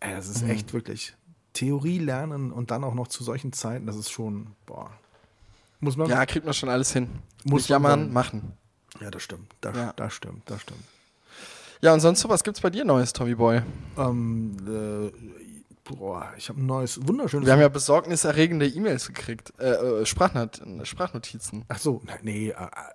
Ey, das ist echt wirklich Theorie lernen und dann auch noch zu solchen Zeiten, das ist schon, boah. Muss man, Ja, kriegt man schon alles hin. Muss Nicht man jammern, dann- machen. Ja, das stimmt. Das, Ja. das stimmt, das stimmt. Ja, und sonst so, was gibt's bei dir Neues, Tommy Boy? Ähm, äh, boah, ich habe ein neues, wunderschönes. Wir haben ja besorgniserregende E-Mails gekriegt. Äh, äh, Sprachnot Sprachnotizen. Ach so, nee, äh,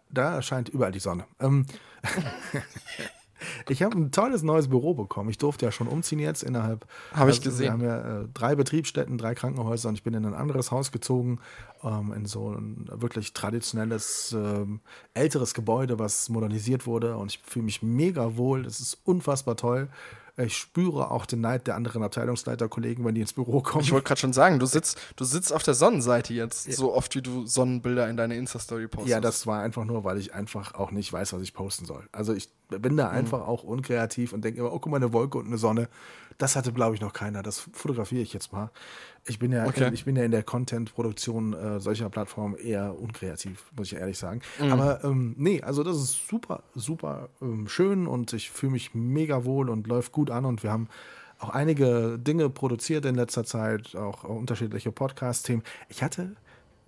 da scheint überall die Sonne. Ähm, ich habe ein tolles neues Büro bekommen. Ich durfte ja schon umziehen jetzt innerhalb. Habe ich also, gesehen. Wir haben ja äh, drei Betriebsstätten, drei Krankenhäuser und ich bin in ein anderes Haus gezogen, ähm, in so ein wirklich traditionelles, ähm, älteres Gebäude, was modernisiert wurde und ich fühle mich mega wohl. Das ist unfassbar toll. Ich spüre auch den Neid der anderen Abteilungsleiterkollegen, wenn die ins Büro kommen. Ich wollte gerade schon sagen, du sitzt, du sitzt auf der Sonnenseite jetzt, so oft wie du Sonnenbilder in deine Insta-Story postest. Ja, das war einfach nur, weil ich einfach auch nicht weiß, was ich posten soll. Also ich bin da einfach auch unkreativ und denke immer, oh, guck mal, eine Wolke und eine Sonne. Das hatte, glaube ich, noch keiner. Das fotografiere ich jetzt mal. Ich bin ja, Okay. ich bin ja in der Content-Produktion äh, solcher Plattformen eher unkreativ, muss ich ehrlich sagen. Aber ähm, nee, also das ist super, super ähm, schön und ich fühle mich mega wohl und läuft gut an und wir haben auch einige Dinge produziert in letzter Zeit, auch unterschiedliche Podcast-Themen. Ich hatte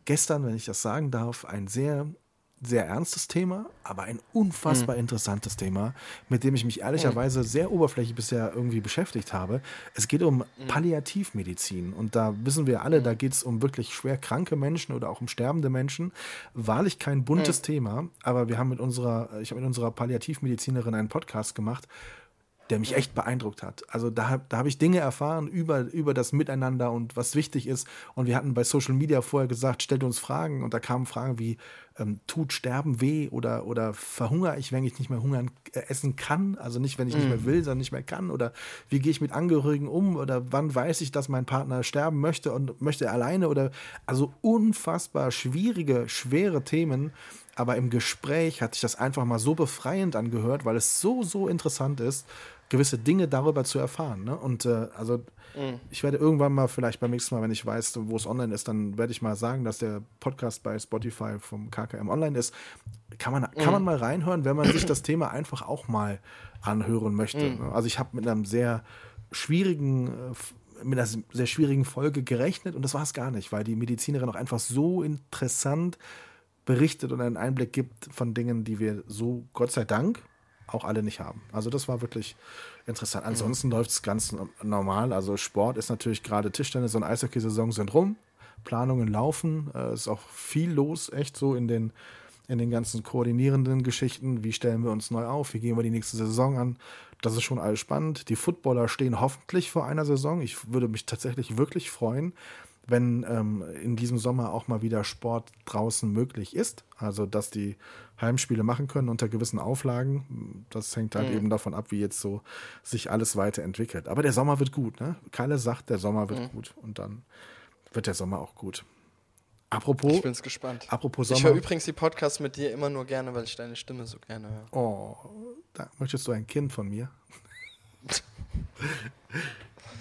gestern, wenn ich das sagen darf, ein sehr, sehr ernstes Thema, aber ein unfassbar interessantes Thema, mit dem ich mich ehrlicherweise sehr oberflächlich bisher irgendwie beschäftigt habe. Es geht um Palliativmedizin. Und da wissen wir alle, da geht es um wirklich schwer kranke Menschen oder auch um sterbende Menschen. Wahrlich kein buntes Thema, aber wir haben mit unserer, ich habe mit unserer Palliativmedizinerin einen Podcast gemacht, der mich echt beeindruckt hat. Also da, da habe ich Dinge erfahren über, über das Miteinander und was wichtig ist. Und wir hatten bei Social Media vorher gesagt, stellt uns Fragen. Und da kamen Fragen wie, ähm, tut Sterben weh oder, oder verhungere ich, wenn ich nicht mehr hungern äh, essen kann? Also nicht, wenn ich nicht mehr will, sondern nicht mehr kann. Oder wie gehe ich mit Angehörigen um? Oder wann weiß ich, dass mein Partner sterben möchte und möchte er alleine? Oder also unfassbar schwierige, schwere Themen. Aber im Gespräch hat sich das einfach mal so befreiend angehört, weil es so, so interessant ist, gewisse Dinge darüber zu erfahren. Ne? Und äh, also ich werde irgendwann mal, vielleicht beim nächsten Mal, wenn ich weiß, wo es online ist, dann werde ich mal sagen, dass der Podcast bei Spotify vom KKM online ist. Kann man, kann man mal reinhören, wenn man sich das Thema einfach auch mal anhören möchte. Ne? Also ich habe mit einem sehr schwierigen äh, mit einer sehr schwierigen Folge gerechnet und das war es gar nicht, weil die Medizinerin auch einfach so interessant berichtet und einen Einblick gibt von Dingen, die wir so, Gott sei Dank, auch alle nicht haben. Also das war wirklich interessant. Ansonsten läuft es ganz no- normal. Also Sport ist natürlich gerade Tischtennis und Eishockey-Saison sind rum. Planungen laufen. Es ist auch viel los, echt so in den, in den ganzen koordinierenden Geschichten. Wie stellen wir uns neu auf? Wie gehen wir die nächste Saison an? Das ist schon alles spannend. Die Footballer stehen hoffentlich vor einer Saison. Ich würde mich tatsächlich wirklich freuen, wenn ähm, in diesem Sommer auch mal wieder Sport draußen möglich ist. Also, dass die Heimspiele machen können unter gewissen Auflagen. Das hängt halt eben davon ab, wie jetzt so sich alles weiterentwickelt. Aber der Sommer wird gut, ne? Kalle sagt, der Sommer wird gut. Und dann wird der Sommer auch gut. Apropos, Ich bin's gespannt. apropos Ich höre Sommer. übrigens die Podcasts mit dir immer nur gerne, weil ich deine Stimme so gerne höre. Oh, da möchtest du ein Kind von mir?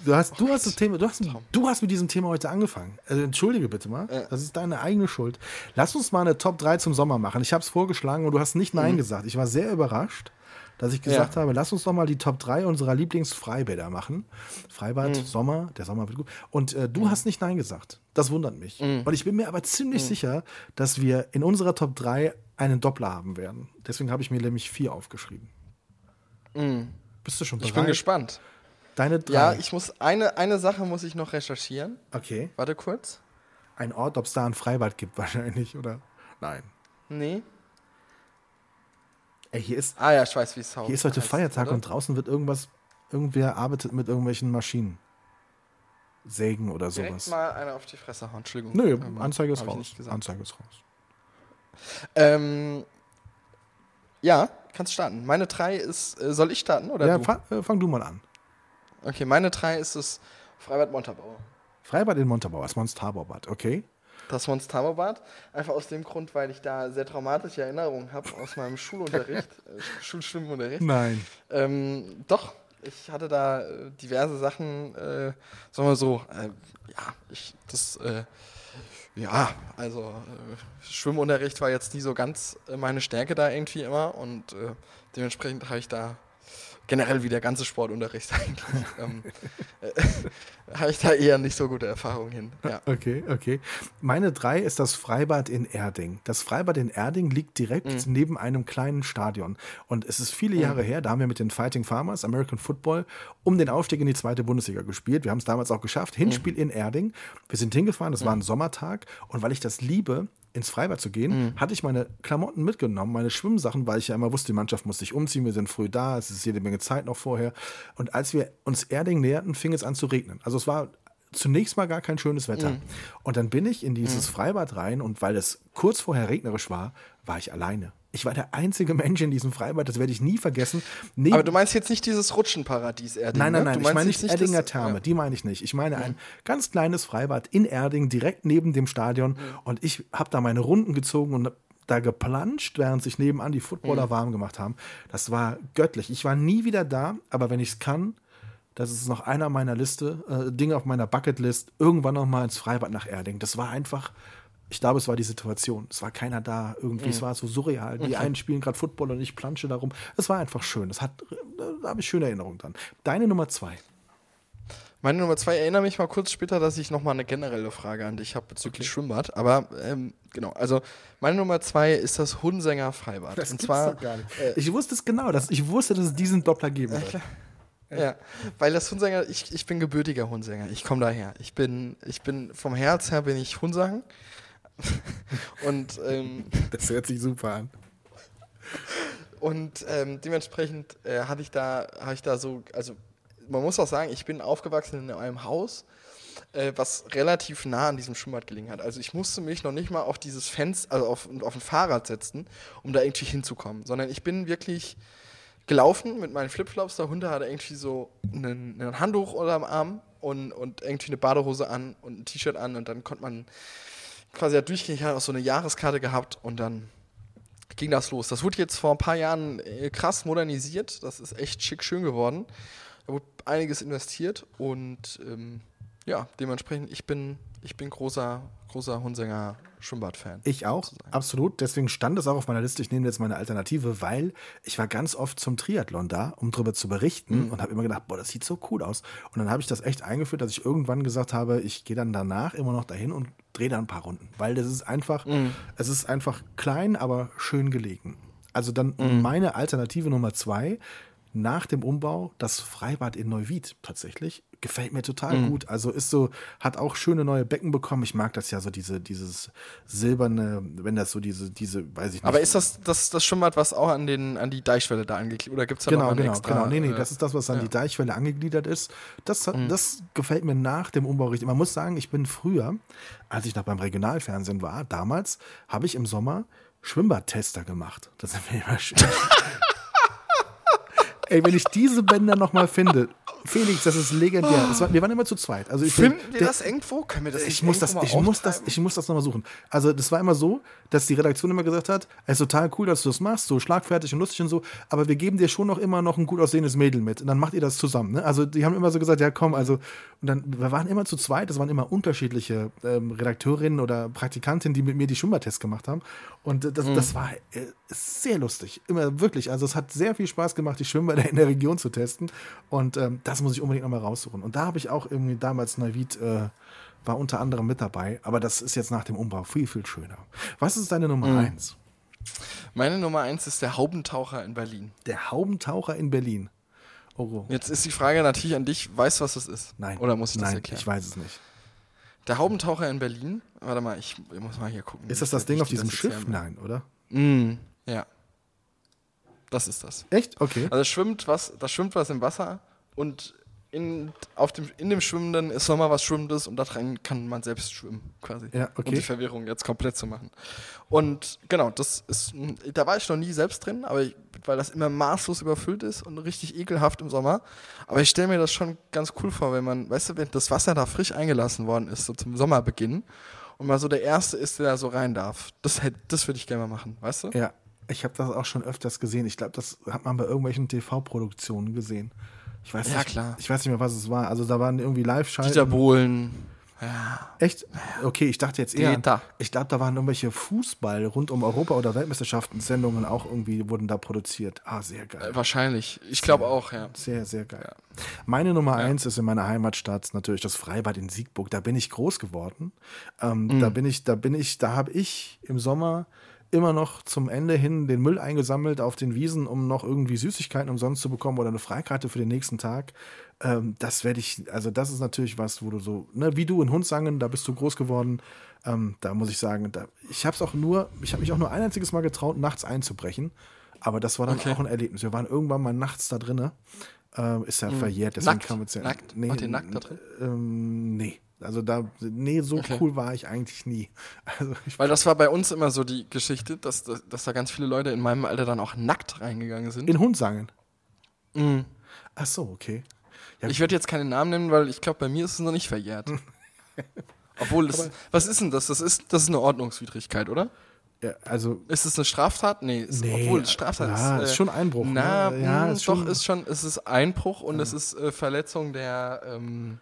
Du hast, du hast das Thema, du hast, du hast mit diesem Thema heute angefangen. Also, entschuldige bitte mal. Das ist deine eigene Schuld. Lass uns mal eine Top 3 zum Sommer machen. Ich habe es vorgeschlagen und du hast nicht Nein gesagt. Ich war sehr überrascht, dass ich gesagt Ja. habe, lass uns doch mal die Top 3 unserer Lieblingsfreibäder machen. Freibad, Sommer, der Sommer wird gut. Und äh, du hast nicht Nein gesagt. Das wundert mich. Und ich bin mir aber ziemlich sicher, dass wir in unserer Top 3 einen Doppler haben werden. Deswegen habe ich mir nämlich vier aufgeschrieben. Bist du schon bereit? Ich bin gespannt. Deine drei. Ja, ich muss eine, eine Sache muss ich noch recherchieren. okay. Warte kurz. Ein Ort, ob es da ein Freibad gibt, wahrscheinlich, oder? Nein. Nee. Ey, hier ist, Ah ja, ich weiß, wie es heißt. hier ist heute Feiertag oder? und draußen wird irgendwas, irgendwer arbeitet mit irgendwelchen Maschinen. Sägen oder Direkt sowas. mal einer auf die Fresse hauen. Entschuldigung. Nö, Ähm, Anzeige ist raus. Anzeige ist raus. Ähm, ja, kannst starten. Meine drei ist, äh, soll ich starten oder Ja, du? fang, äh, fang du mal an. Okay, meine drei ist das Freibad Montabaur. Freibad in Montabaur, das Monstarbaumbad, okay? Das Montabaubad. Einfach aus dem Grund, weil ich da sehr traumatische Erinnerungen habe aus meinem Schulunterricht, äh, Schulschwimmunterricht. Nein. Ähm, doch, ich hatte da äh, diverse Sachen, äh, sagen wir so, äh, ja, ich, das, äh, ja, also äh, Schwimmunterricht war jetzt nie so ganz meine Stärke da irgendwie immer und dementsprechend habe ich da generell wie der ganze Sportunterricht eigentlich, ähm, äh, habe ich da eher nicht so gute Erfahrungen hin. Ja. Okay, okay. Meine drei ist das Freibad in Erding. Das Freibad in Erding liegt direkt neben einem kleinen Stadion. Und es ist viele Jahre her, da haben wir mit den Fighting Farmers, American Football, um den Aufstieg in die zweite Bundesliga gespielt. Wir haben es damals auch geschafft. Hinspiel in Erding. Wir sind hingefahren, das war ein Sommertag. Und weil ich das liebe, ins Freibad zu gehen, hatte ich meine Klamotten mitgenommen, meine Schwimmsachen, weil ich ja immer wusste, die Mannschaft muss sich umziehen, wir sind früh da, es ist jede Menge Zeit noch vorher. Und als wir uns Erding näherten, fing es an zu regnen. Also es war zunächst mal gar kein schönes Wetter. Und dann bin ich in dieses Freibad rein und weil es kurz vorher regnerisch war, war ich alleine. Ich war der einzige Mensch in diesem Freibad, das werde ich nie vergessen. Neben- Aber du meinst jetzt nicht dieses Rutschenparadies Erding, Nein, nein, ne? nein, ich meine nicht Erdinger das- Therme, ja. die meine ich nicht. Ich meine ein ganz kleines Freibad in Erding, direkt neben dem Stadion. Und ich habe da meine Runden gezogen und da geplanscht, während sich nebenan die Footballer warm gemacht haben. Das war göttlich. Ich war nie wieder da, aber wenn ich es kann, das ist noch einer meiner Liste, äh, Dinge auf meiner Bucketlist, irgendwann noch mal ins Freibad nach Erding. Das war einfach, ich glaube, es war die Situation. Es war keiner da irgendwie, es war so surreal. Die einen spielen gerade Football und ich plansche darum. Es war einfach schön. Das hat, da habe ich schöne Erinnerungen dran. Deine Nummer zwei. Meine Nummer zwei, erinnere mich mal kurz später, dass ich nochmal eine generelle Frage an dich habe bezüglich Schwimmbad. Aber ähm, genau, also meine Nummer zwei ist das Hunsänger Freibad. Und zwar, äh, ich wusste es genau. Dass, ich wusste, dass es diesen Doppler geben wird. ja, weil das Hunsänger, ich, ich bin gebürtiger Hunsänger. Ich komme daher. Ich bin, ich bin vom Herz her bin ich Hunsagen. Und ähm, Das hört sich super an. Und ähm, dementsprechend äh, hatte ich da, hatte ich da so, also man muss auch sagen, ich bin aufgewachsen in einem Haus, äh, was relativ nah an diesem Schwimmbad gelegen hat. Also ich musste mich noch nicht mal auf dieses Fenster, also auf, auf ein Fahrrad setzen, um da irgendwie hinzukommen, sondern ich bin wirklich gelaufen mit meinen Flipflops. Der Hund hatte irgendwie so einen, einen Handtuch am Arm und, und irgendwie eine Badehose an und ein T-Shirt an und dann konnte man quasi ich hatte auch so eine Jahreskarte gehabt und dann ging das los. Das wurde jetzt vor ein paar Jahren äh, krass modernisiert. Das ist echt schick schön geworden. Da wurde einiges investiert und ähm, ja, dementsprechend, ich bin, ich bin großer, großer Hunsänger Schwimmbad-Fan. Ich auch, absolut. Deswegen stand es auch auf meiner Liste. Ich nehme jetzt meine Alternative, weil ich war ganz oft zum Triathlon da, um darüber zu berichten und habe immer gedacht, boah, das sieht so cool aus. Und dann habe ich das echt eingeführt, dass ich irgendwann gesagt habe, ich gehe dann danach immer noch dahin und drehe da ein paar Runden, weil das ist einfach, es ist einfach klein, aber schön gelegen. Also dann meine Alternative Nummer zwei. Nach dem Umbau das Freibad in Neuwied tatsächlich gefällt mir total gut. Also ist so, hat auch schöne neue Becken bekommen. Ich mag das ja so, diese, dieses silberne, wenn das so diese, diese, weiß ich nicht. Aber ist das, das das Schwimmbad, was auch an, den, an die Deichwelle da angegliedert Oder gibt es da noch Genau, ein genau, extra? genau. Nee, nee, äh, das ist das, was an die Deichwelle angegliedert ist. Das, hat- das gefällt mir nach dem Umbau richtig. Man muss sagen, ich bin früher, als ich noch beim Regionalfernsehen war, damals habe ich im Sommer Schwimmbadtester gemacht. Das ist mir immer schön. Ey, wenn ich diese Bänder noch mal finde, Felix, das ist legendär. Das war, wir waren immer zu zweit. Also ich, Finden wir der- das irgendwo? Können wir das ich muss das, ich muss das, ich muss das nochmal suchen. Also das war immer so, dass die Redaktion immer gesagt hat, es ist total cool, dass du das machst, so schlagfertig und lustig und so, aber wir geben dir schon noch immer noch ein gut aussehendes Mädel mit und dann macht ihr das zusammen. Ne? Also die haben immer so gesagt, ja komm, also und dann wir waren immer zu zweit, das waren immer unterschiedliche ähm, Redakteurinnen oder Praktikantinnen, die mit mir die Schwimmertests gemacht haben und äh, das, Mhm. das war äh, sehr lustig, immer wirklich. Also es hat sehr viel Spaß gemacht, die Schwimmbäder in der Region zu testen und ähm, das muss ich unbedingt nochmal raussuchen. Und da habe ich auch irgendwie damals Neuwied äh, war unter anderem mit dabei, aber das ist jetzt nach dem Umbau viel, viel schöner. Was ist deine Nummer Mhm. eins? Meine Nummer eins ist der Haubentaucher in Berlin. Der Haubentaucher in Berlin. Oh, Jetzt ist die Frage natürlich an dich, weißt du, was das ist? nein. Oder muss ich das nein, erklären? ich weiß es nicht. Der Haubentaucher in Berlin, warte mal, ich, ich muss mal hier gucken. Ist das das Ding auf diesem das Schiff? Nein, oder? Mm, ja. Das ist das. Echt? Okay. Also schwimmt was, da schwimmt was im Wasser und in, auf dem, in dem Schwimmenden ist nochmal was Schwimmendes und da dran kann man selbst schwimmen, quasi. Ja, okay. Um die Verwirrung jetzt komplett zu machen. Und genau, das ist, da war ich noch nie selbst drin, aber ich, weil das immer maßlos überfüllt ist und richtig ekelhaft im Sommer. Aber ich stelle mir das schon ganz cool vor, wenn man, weißt du, wenn das Wasser da frisch eingelassen worden ist, so zum Sommerbeginn, und mal so der Erste ist, der da so rein darf. Das, das würde ich gerne mal machen, weißt du? Ja, ich habe das auch schon öfters gesehen. Ich glaube, das hat man bei irgendwelchen TV-Produktionen gesehen. Ich weiß Ja, nicht, klar. Ich weiß nicht mehr, was es war. Also da waren irgendwie Dieter Live-Schalten. Bohlen. Ja. Echt? Okay, ich dachte jetzt eher. Dieter. Ich glaube, da waren irgendwelche Fußball rund um Europa oder Weltmeisterschaften-Sendungen auch irgendwie wurden da produziert. Ah, sehr geil. Äh, Wahrscheinlich. Ich glaube auch, ja. Sehr, sehr geil. Meine Nummer eins ist in meiner Heimatstadt natürlich das Freibad in Siegburg. Da bin ich groß geworden. Ähm, Da bin ich, da bin ich, da habe ich im Sommer immer noch zum Ende hin den Müll eingesammelt auf den Wiesen, um noch irgendwie Süßigkeiten umsonst zu bekommen oder eine Freikarte für den nächsten Tag. Ähm, das werde ich, also das ist natürlich was, wo du so, ne, wie du in Hundsangen, da bist du groß geworden. Ähm, da muss ich sagen, da, ich habe es auch nur, ich habe mich auch nur ein einziges Mal getraut, nachts einzubrechen. Aber das war dann Okay. auch ein Erlebnis. Wir waren irgendwann mal nachts da drinnen. Ähm, ist ja verjährt, deswegen Hm. Nackt? kann man es ja. Nackt? Wart ihr nackt da drin? Ähm, nee. Also da, nee, so Okay. cool war ich eigentlich nie. Also ich, Weil das war bei uns immer so die Geschichte, dass, dass, dass da ganz viele Leute in meinem Alter dann auch nackt reingegangen sind. in Hundsangen. Mhm. Ach so, okay. Ja, Ich werde jetzt keinen Namen nennen, weil ich glaube, bei mir ist es noch nicht verjährt. Obwohl, das, was ist denn das? Das ist, das ist eine Ordnungswidrigkeit, oder? ja, also Ist es eine Straftat? Nee, ist, Nee, obwohl Straftat ja, ist. ist schon Einbruch, Na, ne? Ja, mh, ist doch, schon- ist schon, es ist Einbruch und es ist äh, Verletzung der. Ähm,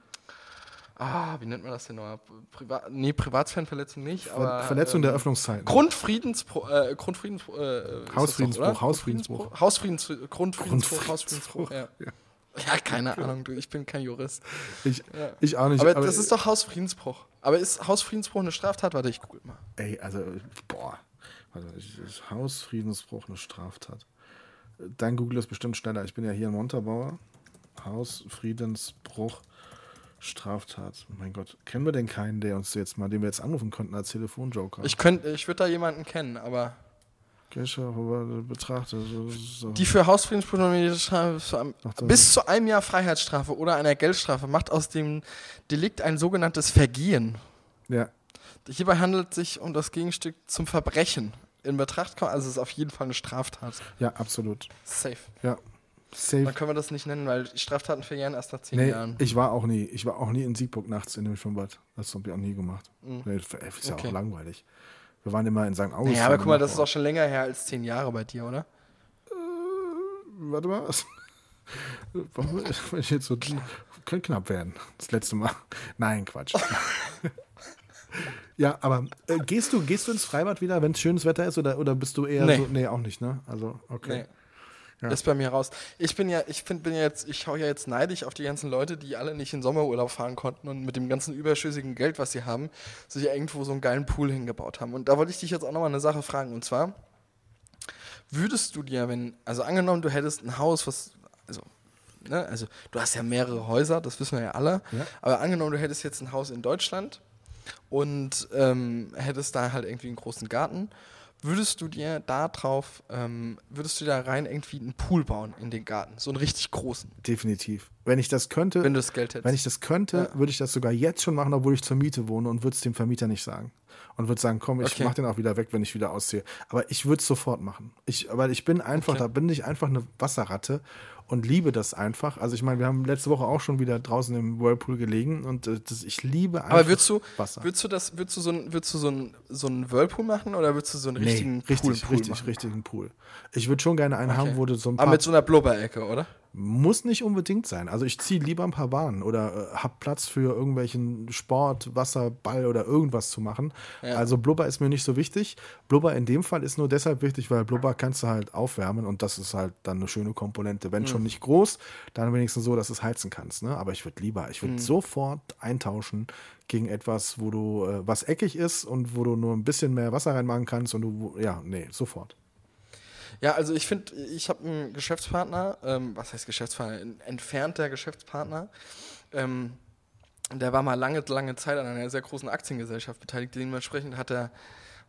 ah, wie nennt man das denn noch? Privat, nee, Privatsphärenverletzung nicht, aber. Verletzung ähm, der Öffnungszeiten. Grundfriedensbruch, äh, Grundfriedensbruch, äh, ist das doch, Hausfriedensbruch? Hausfriedensbruch. Hausfriedens, Grundfriedensbruch, Hausfriedensbruch, ja. Ja, keine Ahnung, du, ich bin kein Jurist. Ich, ich auch nicht. Aber, das ist doch Hausfriedensbruch. Aber ist Hausfriedensbruch eine Straftat? Warte, ich google mal. Ey, also, boah. Warte, ich- Hausfriedensbruch, eine Straftat. Dein Google ist bestimmt schneller. Ich bin ja hier in Montabaur. Hausfriedensbruch, Straftat. Mein Gott, kennen wir denn keinen, der uns jetzt mal, den wir jetzt anrufen könnten als Telefonjoker? Ich könnte, ich würde da jemanden kennen, aber Gescher, betrachte. So, die für Hausfriedensbruch bis zu einem Jahr Freiheitsstrafe oder einer Geldstrafe macht aus dem Delikt ein sogenanntes Vergehen. ja, Hierbei handelt es sich um das Gegenstück zum Verbrechen. In Betracht kommt, also es ist auf jeden Fall eine Straftat. ja, absolut. Safe. Ja. Safe. Dann können wir das nicht nennen, weil Straftaten verjähren erst nach zehn Nee, Jahren. ich war auch nie. Ich war auch nie in Siegburg nachts in dem Schwimmbad. Das habe ich auch nie gemacht. Nee, das ist ja Mhm. Okay. auch langweilig. Wir waren immer in St. Augustin. Ja, aber guck mal, das ist auch. schon länger her als zehn Jahre bei dir, oder? Warte mal. wenn ich jetzt so könnte knapp werden? Das letzte Mal. Nein, Quatsch. ja, aber äh, gehst du gehst du ins Freibad wieder, wenn es schönes Wetter ist oder oder bist du eher Nee. so nee, auch nicht, ne? Also, okay. Nee. Ja. Ist bei mir raus. Ich bin ja, ich find, bin ja jetzt, ich schaue ja jetzt neidisch auf die ganzen Leute, die alle nicht in Sommerurlaub fahren konnten und mit dem ganzen überschüssigen Geld, was sie haben, sich irgendwo so einen geilen Pool hingebaut haben. Und da wollte ich dich jetzt auch nochmal eine Sache fragen. Und zwar, würdest du dir, wenn, also angenommen, du hättest ein Haus, was, also, ne, also du hast ja mehrere Häuser, das wissen wir ja alle, Ja. aber angenommen, du hättest jetzt ein Haus in Deutschland und ähm, hättest da halt irgendwie einen großen Garten, würdest du dir da drauf, ähm, würdest du da rein irgendwie einen Pool bauen in den Garten? So einen richtig großen, Definitiv. Wenn ich das könnte, wenn du das Geld hättest. wenn ich das könnte, würde ich das sogar jetzt schon machen, obwohl ich zur Miete wohne und würde es dem Vermieter nicht sagen. und würde sagen, komm, ich Okay. mach den auch wieder weg, wenn ich wieder ausziehe. Aber ich würde es sofort machen. Ich, weil ich bin einfach, Okay. da bin ich einfach eine Wasserratte und liebe das einfach. Also ich meine, wir haben letzte Woche auch schon wieder draußen im Whirlpool gelegen und äh, das, ich liebe einfach Aber würdest du, Wasser. würdest du das, würdest du so ein, würdest du so ein, so einen Whirlpool machen oder würdest du so einen richtigen nee, richtig, Pool, richtig, machen? richtigen Pool. Ich würde schon gerne einen Okay. haben, wo du so ein Aber paar mit so einer Blubberecke, oder? Muss nicht unbedingt sein. Also ich ziehe lieber ein paar Bahnen oder äh, hab Platz für irgendwelchen Sport, Wasser, Ball oder irgendwas zu machen. Ja. Also Blubber ist mir nicht so wichtig. Blubber in dem Fall ist nur deshalb wichtig, weil Blubber kannst du halt aufwärmen und das ist halt dann eine schöne Komponente. Wenn Mhm. schon nicht groß, dann wenigstens so, dass du es heizen kannst. Ne? Aber ich würde lieber, ich Mhm. würde sofort eintauschen gegen etwas, wo du, äh, was eckig ist und wo du nur ein bisschen mehr Wasser reinmachen kannst und du, ja, nee, sofort. Ja, also ich finde, ich habe einen Geschäftspartner, ähm, was heißt Geschäftspartner? Ein entfernter Geschäftspartner. Ähm, der war mal lange, lange Zeit an einer sehr großen Aktiengesellschaft beteiligt. Dementsprechend hat er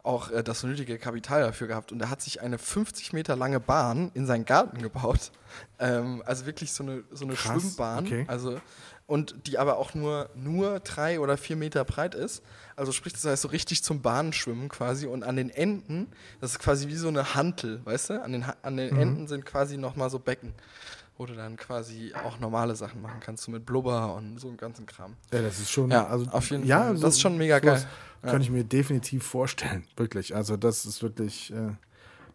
auch äh, das nötige Kapital dafür gehabt. Und er hat sich eine 50 Meter lange Bahn in seinen Garten gebaut. Ähm, also wirklich so eine, so eine Krass, Schwimmbahn. okay. Also, und die aber auch nur, nur drei oder vier Meter breit ist. Also sprich, das heißt so richtig zum Bahnschwimmen quasi. Und an den Enden, das ist quasi wie so eine Hantel, weißt du? An den, an Mhm. den Enden sind quasi nochmal so Becken, wo du dann quasi auch normale Sachen machen kannst, so mit Blubber und so einem ganzen Kram. Ja, das ist schon, Ja, also auf jeden ja, Fall. Das ist schon mega geil. Kann ich mir definitiv vorstellen, wirklich. Also das ist wirklich, äh,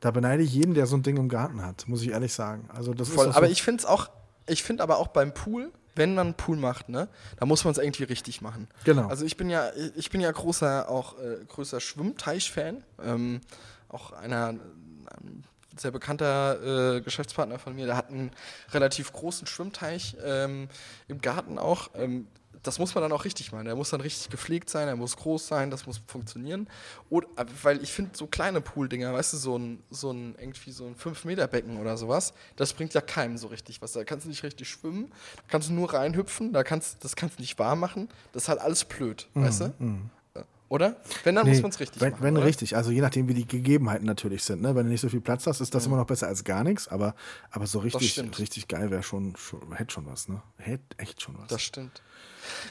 da beneide ich jeden, der so ein Ding im Garten hat, muss ich ehrlich sagen. Also das Voll. ist Aber so, ich finde es auch, ich finde aber auch beim Pool, wenn man einen Pool macht, ne, da muss man es irgendwie richtig machen. Genau. Also ich bin ja, ich bin ja großer, auch äh, größer Schwimmteich-Fan. Ähm, auch einer ein sehr bekannter äh, Geschäftspartner von mir, der hat einen relativ großen Schwimmteich ähm, im Garten auch. Ähm, das muss man dann auch richtig machen. Der muss dann richtig gepflegt sein, er muss groß sein, das muss funktionieren. Äh, weil ich finde, so kleine Pooldinger, weißt du, so ein, so ein irgendwie so ein 5-Meter-Becken oder sowas, das bringt ja keinem so richtig was. Da kannst du nicht richtig schwimmen, da kannst du nur reinhüpfen, da kannst, das kannst du nicht warm machen. Das ist halt alles blöd, weißt du? Äh, Oder? Wenn, dann Mhm, Nee, muss man es richtig wenn, machen. Wenn oder? richtig, also je nachdem, wie die Gegebenheiten natürlich sind. Ne? Wenn du nicht so viel Platz hast, ist das immer noch besser als gar nichts, aber, aber so richtig, richtig geil wäre schon, schon, hätte schon was, ne? Hätte echt schon was. Das stimmt.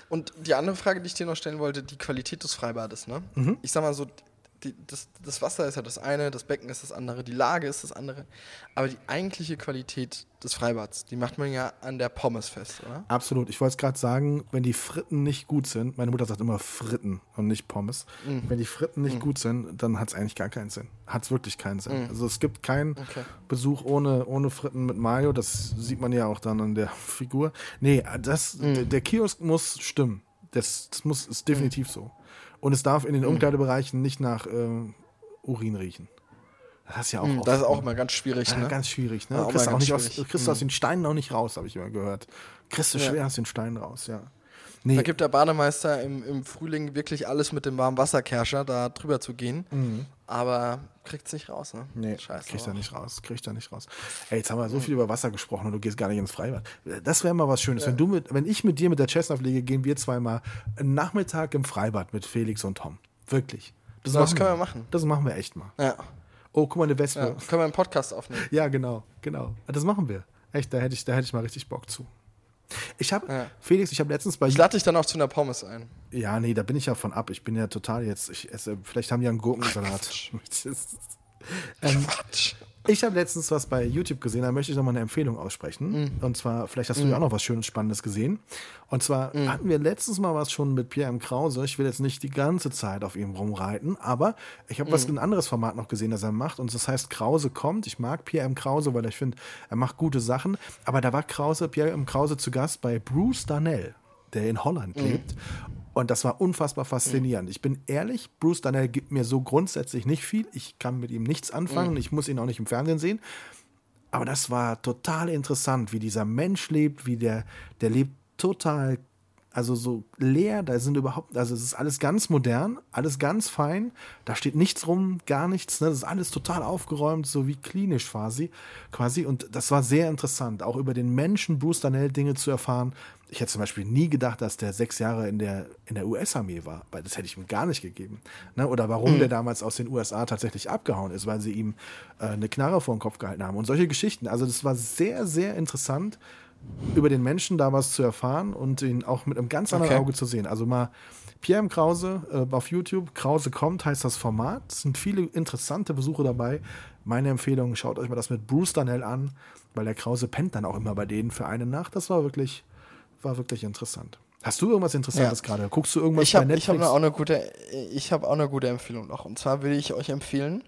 Und die andere Frage, die ich dir noch stellen wollte, die Qualität des Freibades. Ne? Mhm. Ich sag mal so, die, das, das Wasser ist ja das eine, das Becken ist das andere, die Lage ist das andere. Aber die eigentliche Qualität des Freibads, die macht man ja an der Pommes fest, oder? Absolut. Ich wollte es gerade sagen, wenn die Fritten nicht gut sind, meine Mutter sagt immer Fritten und nicht Pommes. Mhm. Wenn die Fritten nicht gut sind, dann hat es eigentlich gar keinen Sinn. Hat es wirklich keinen Sinn. Also es gibt keinen Mhm. Okay. Besuch ohne, ohne Fritten mit Mayo. Das sieht man ja auch dann an der Figur. Nee, das, Mhm. der, der Kiosk muss stimmen. Das, das muss, ist definitiv so. Und es darf in Mhm. den Umkleidebereichen nicht nach äh, Urin riechen. Das ist ja auch, Mhm, Das ist auch mal ganz schwierig, Ja, ne? ganz schwierig, ne? Ja, kriegst du aus, kriegst du aus den Steinen auch nicht raus, habe ich immer gehört. Kriegst du Ja. schwer aus den Steinen raus, ja. Nee, Da gibt der Bademeister im, im Frühling wirklich alles mit dem warmen Wasserkerscher da drüber zu gehen. Aber kriegt es nicht raus, ne? Nee, Scheiße. kriegt er nicht raus, kriegt er nicht raus. Ey, jetzt haben wir so viel über Wasser gesprochen und du gehst gar nicht ins Freibad. Das wäre mal was Schönes. Wenn, du mit, wenn ich mit dir mit der Chestnut fliege, gehen wir zweimal einen Nachmittag im Freibad mit Felix und Tom. Wirklich. Das machen können wir machen. Das machen wir echt mal. Ja. Oh, guck mal, eine ja. Wespe. Können wir einen Podcast aufnehmen. Ja, genau, genau. Das machen wir. Echt, da hätte ich, da hätte ich mal richtig Bock zu. Ich habe, Ja. Felix, ich habe letztens bei Ich lade dich dann auch zu einer Pommes ein. Ja, nee, da bin ich ja von ab. Ich bin ja total jetzt. Ich esse, vielleicht haben die einen Gurkensalat. ähm, Quatsch. Ich habe letztens was bei YouTube gesehen, da möchte ich nochmal eine Empfehlung aussprechen. Und zwar, vielleicht hast du ja auch noch was Schönes, Spannendes gesehen. Und zwar hatten wir letztens mal was schon mit Pierre M. Krause. Ich will jetzt nicht die ganze Zeit auf ihm rumreiten, aber ich habe was ein anderes Format noch gesehen, das er macht. Und das heißt Krause kommt. Ich mag Pierre M. Krause, weil ich finde, er macht gute Sachen. Aber da war Krause, Pierre M. Krause zu Gast bei Bruce Darnell, der in Holland lebt. Und das war unfassbar faszinierend. Ich bin ehrlich, Bruce Darnell gibt mir so grundsätzlich nicht viel. Ich kann mit ihm nichts anfangen. Ich muss ihn auch nicht im Fernsehen sehen. Aber das war total interessant, wie dieser Mensch lebt, wie der, der lebt total, also so leer, da sind überhaupt, also es ist alles ganz modern, alles ganz fein, da steht nichts rum, gar nichts, ne? das ist alles total aufgeräumt, so wie klinisch quasi, quasi und das war sehr interessant, auch über den Menschen Bruce Darnell Dinge zu erfahren. Ich hätte zum Beispiel nie gedacht, dass der sechs Jahre in der, in der US-Armee war, weil das hätte ich ihm gar nicht gegeben. Ne? Oder warum der damals aus den USA tatsächlich abgehauen ist, weil sie ihm äh, eine Knarre vor den Kopf gehalten haben und solche Geschichten. Also das war sehr, sehr interessant, über den Menschen da was zu erfahren und ihn auch mit einem ganz anderen Okay. Auge zu sehen. Also mal Pierre M. Krause äh, auf YouTube. Krause kommt heißt das Format. Es sind viele interessante Besuche dabei. Meine Empfehlung, schaut euch mal das mit Bruce Danell an, weil der Krause pennt dann auch immer bei denen für eine Nacht. Das war wirklich, war wirklich interessant. Hast du irgendwas Interessantes Ja. gerade? Guckst du irgendwas Ich habe bei ich hab Netflix? auch eine gute, ich habe auch eine gute Empfehlung noch. Und zwar will ich euch empfehlen.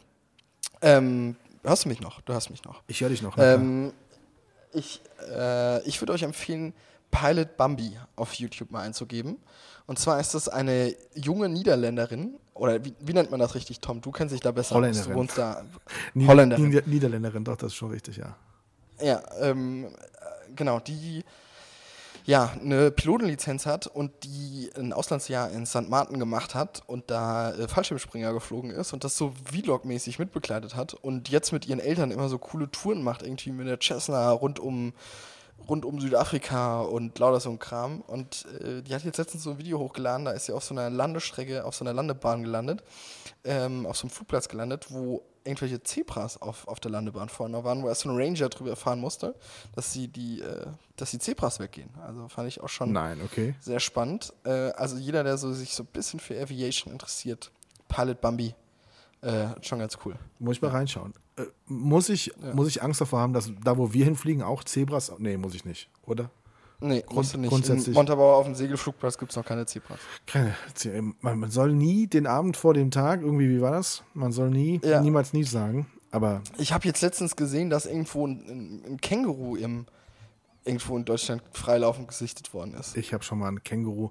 Ähm, hörst du mich noch? Du hörst mich noch. ich höre dich noch. Ähm, ich äh, ich würde euch empfehlen, Pilot Bambi auf YouTube mal einzugeben. Und zwar ist das eine junge Niederländerin, oder wie, wie nennt man das richtig, Tom? Du kennst dich da besser. Holländerin. Du wohnst da. Holländerin. Nieder Niederländerin, doch, das ist schon richtig, ja. Ja, ähm, äh, genau, die ja eine Pilotenlizenz hat und die ein Auslandsjahr in St. Martin gemacht hat und da äh, Fallschirmspringer geflogen ist und das so Vlog-mäßig mitbegleitet hat und jetzt mit ihren Eltern immer so coole Touren macht, irgendwie mit der Cessna rund um rund um Südafrika und lauter so ein Kram. Und äh, die hat jetzt letztens so ein Video hochgeladen, da ist sie auf so einer Landestrecke, auf so einer Landebahn gelandet, ähm, auf so einem Flugplatz gelandet, wo irgendwelche Zebras auf, auf der Landebahn vorne waren, wo erst so ein Ranger drüber fahren musste, dass sie die, äh, dass die Zebras weggehen. Also fand ich auch schon Nein, okay. sehr spannend. Äh, also jeder, der so sich so ein bisschen für Aviation interessiert, Pilot Bambi, äh, schon ganz cool. Muss ich mal reinschauen. Äh, muss, ich, muss ich Angst davor haben, dass da, wo wir hinfliegen, auch Zebras. Nee, muss ich nicht, oder? Nee, du nicht. In grundsätzlich- Montabaur auf dem Segelflugplatz gibt es noch keine Zebras. Keine. Man, man soll nie den Abend vor dem Tag, irgendwie, wie war das? Man soll nie, Ja. niemals nie sagen. Aber Ich habe jetzt letztens gesehen, dass irgendwo ein, ein, Känguru im, irgendwo in Deutschland freilaufend gesichtet worden ist. ich habe schon mal ein Känguru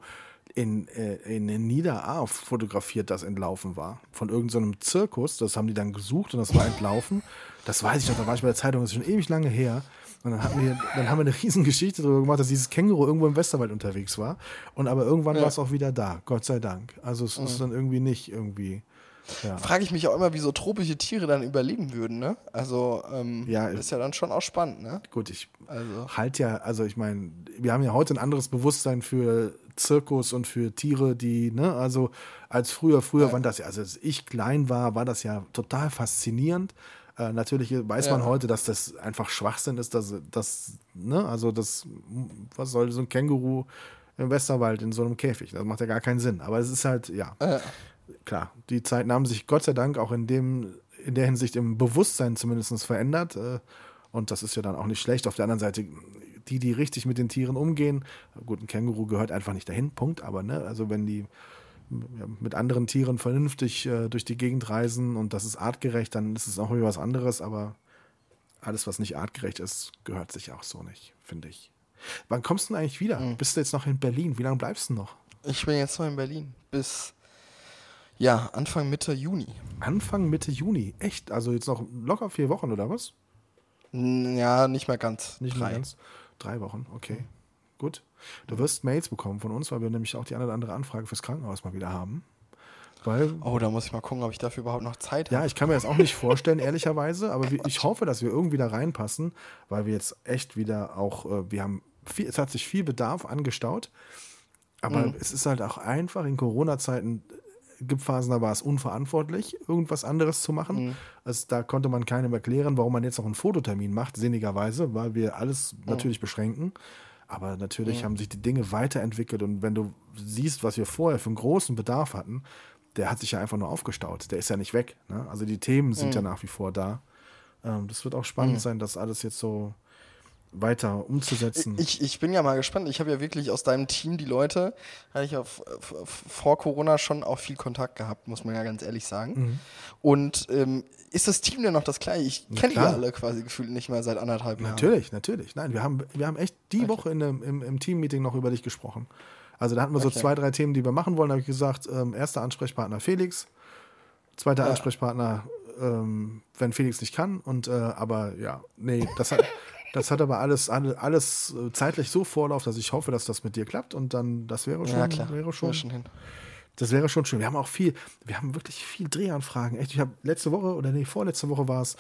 in, äh, in, in Niederaa fotografiert, das entlaufen war. Von irgendeinem Zirkus. Das haben die dann gesucht und das war entlaufen. Das weiß ich noch, da war ich bei der Zeitung, das ist schon ewig lange her. Und dann, hatten wir, dann haben wir eine riesen Geschichte darüber gemacht, dass dieses Känguru irgendwo im Westerwald unterwegs war. Und aber irgendwann Ja. war es auch wieder da, Gott sei Dank. Also es ist dann irgendwie nicht irgendwie. Ja. Frage ich mich auch immer, wie so tropische Tiere dann überleben würden, ne? Also, ähm, Ja, ist ja dann schon auch spannend, ne? Gut, ich Also. halt ja, also ich meine, wir haben ja heute ein anderes Bewusstsein für Zirkus und für Tiere, die, ne, also als früher, früher Ja. waren das ja, also als ich klein war, war das ja total faszinierend. Äh, natürlich weiß man Ja. heute, dass das einfach Schwachsinn ist, dass das, ne, also das, was soll so ein Känguru im Westerwald in so einem Käfig? Das macht ja gar keinen Sinn. Aber es ist halt, ja, Äh, klar, die Zeiten haben sich Gott sei Dank auch in dem, in der Hinsicht im Bewusstsein zumindest verändert. äh, Und das ist ja dann auch nicht schlecht. Auf der anderen Seite, die, die richtig mit den Tieren umgehen, gut, ein Känguru gehört einfach nicht dahin, Punkt. Aber ne, also wenn die ja, mit anderen Tieren vernünftig äh, durch die Gegend reisen und das ist artgerecht, dann ist es auch wieder was anderes. Aber alles, was nicht artgerecht ist, gehört sich auch so nicht, finde ich. Wann kommst du denn eigentlich wieder? Bist du jetzt noch in Berlin? Wie lange bleibst du noch? ich bin jetzt noch in Berlin bis, ja, Anfang Mitte Juni. Anfang Mitte Juni. Echt? Also jetzt noch locker vier Wochen oder was? Ja, nicht mehr ganz. Nicht mehr ganz. Drei Wochen, okay. Gut. Du wirst Mails bekommen von uns, weil wir nämlich auch die eine oder andere Anfrage fürs Krankenhaus mal wieder haben. Weil, Oh, da muss ich mal gucken, ob ich dafür überhaupt noch Zeit ja, habe. ich kann mir das auch nicht vorstellen, ehrlicherweise, aber wir, ich hoffe, dass wir irgendwie da reinpassen, weil wir jetzt echt wieder auch, äh, wir haben viel, es hat sich viel Bedarf angestaut, aber es ist halt auch einfach in Corona-Zeiten, äh, gibt Phasen, da war es unverantwortlich, irgendwas anderes zu machen. Also da konnte man keinem erklären, warum man jetzt noch einen Fototermin macht, sinnigerweise, weil wir alles natürlich beschränken. Aber natürlich haben sich die Dinge weiterentwickelt und wenn du siehst, was wir vorher für einen großen Bedarf hatten, der hat sich ja einfach nur aufgestaut. Der ist ja nicht weg. Ne? Also die Themen sind ja nach wie vor da. Ähm, das wird auch spannend sein, das alles jetzt so weiter umzusetzen. Ich, ich bin ja mal gespannt. Ich habe ja wirklich aus deinem Team die Leute, hatte ich f- vor Corona schon auch viel Kontakt gehabt, muss man ja ganz ehrlich sagen. Mhm. Und ähm, ist das Team denn noch das gleiche? Ich kenne die alle quasi gefühlt nicht mehr seit anderthalb Jahren. Natürlich, natürlich. Nein, wir haben, wir haben echt die Woche in dem, im, im Team-Meeting noch über dich gesprochen. Also da hatten wir so Okay. zwei, drei Themen, die wir machen wollen. Da habe ich gesagt, ähm, erster Ansprechpartner Felix, zweiter Ja. Ansprechpartner, ähm, wenn Felix nicht kann. Und äh, aber ja, nee, das hat, das hat aber alles, alle- alles äh, zeitlich so Vorlauf, dass ich hoffe, dass das mit dir klappt. Und dann, das wäre schon, Ja, klar. wäre schon, hin. das wäre schon schön. Wir haben auch viel, wir haben wirklich viel Drehanfragen. Echt, ich habe letzte Woche oder nee, vorletzte Woche war es,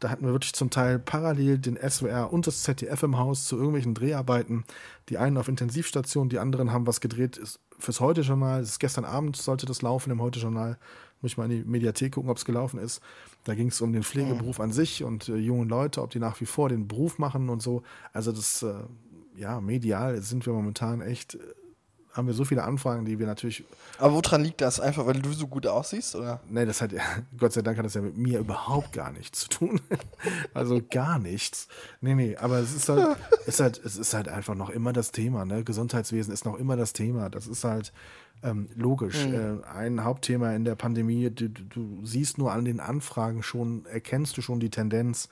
da hatten wir wirklich zum Teil parallel den SWR und das ZDF im Haus zu irgendwelchen Dreharbeiten. Die einen auf Intensivstation, die anderen haben was gedreht ist fürs Heute-Journal. Ist Gestern Abend sollte das laufen im Heute-Journal. Muss ich mal in die Mediathek gucken, ob es gelaufen ist. Da ging es um den Pflegeberuf an sich und äh, junge Leute, ob die nach wie vor den Beruf machen und so. Also das, äh, ja, medial sind wir momentan echt äh, haben wir so viele Anfragen, die wir natürlich Aber woran liegt das? Einfach, weil du so gut aussiehst, oder? Nee, das hat, Gott sei Dank hat das ja mit mir überhaupt gar nichts zu tun. Also gar nichts. Nee, nee, aber es ist halt, ist halt, es ist halt einfach noch immer das Thema, ne? Gesundheitswesen ist noch immer das Thema. Das ist halt ähm, logisch. Äh, ein Hauptthema in der Pandemie, du- du siehst nur an den Anfragen schon, erkennst du schon die Tendenz,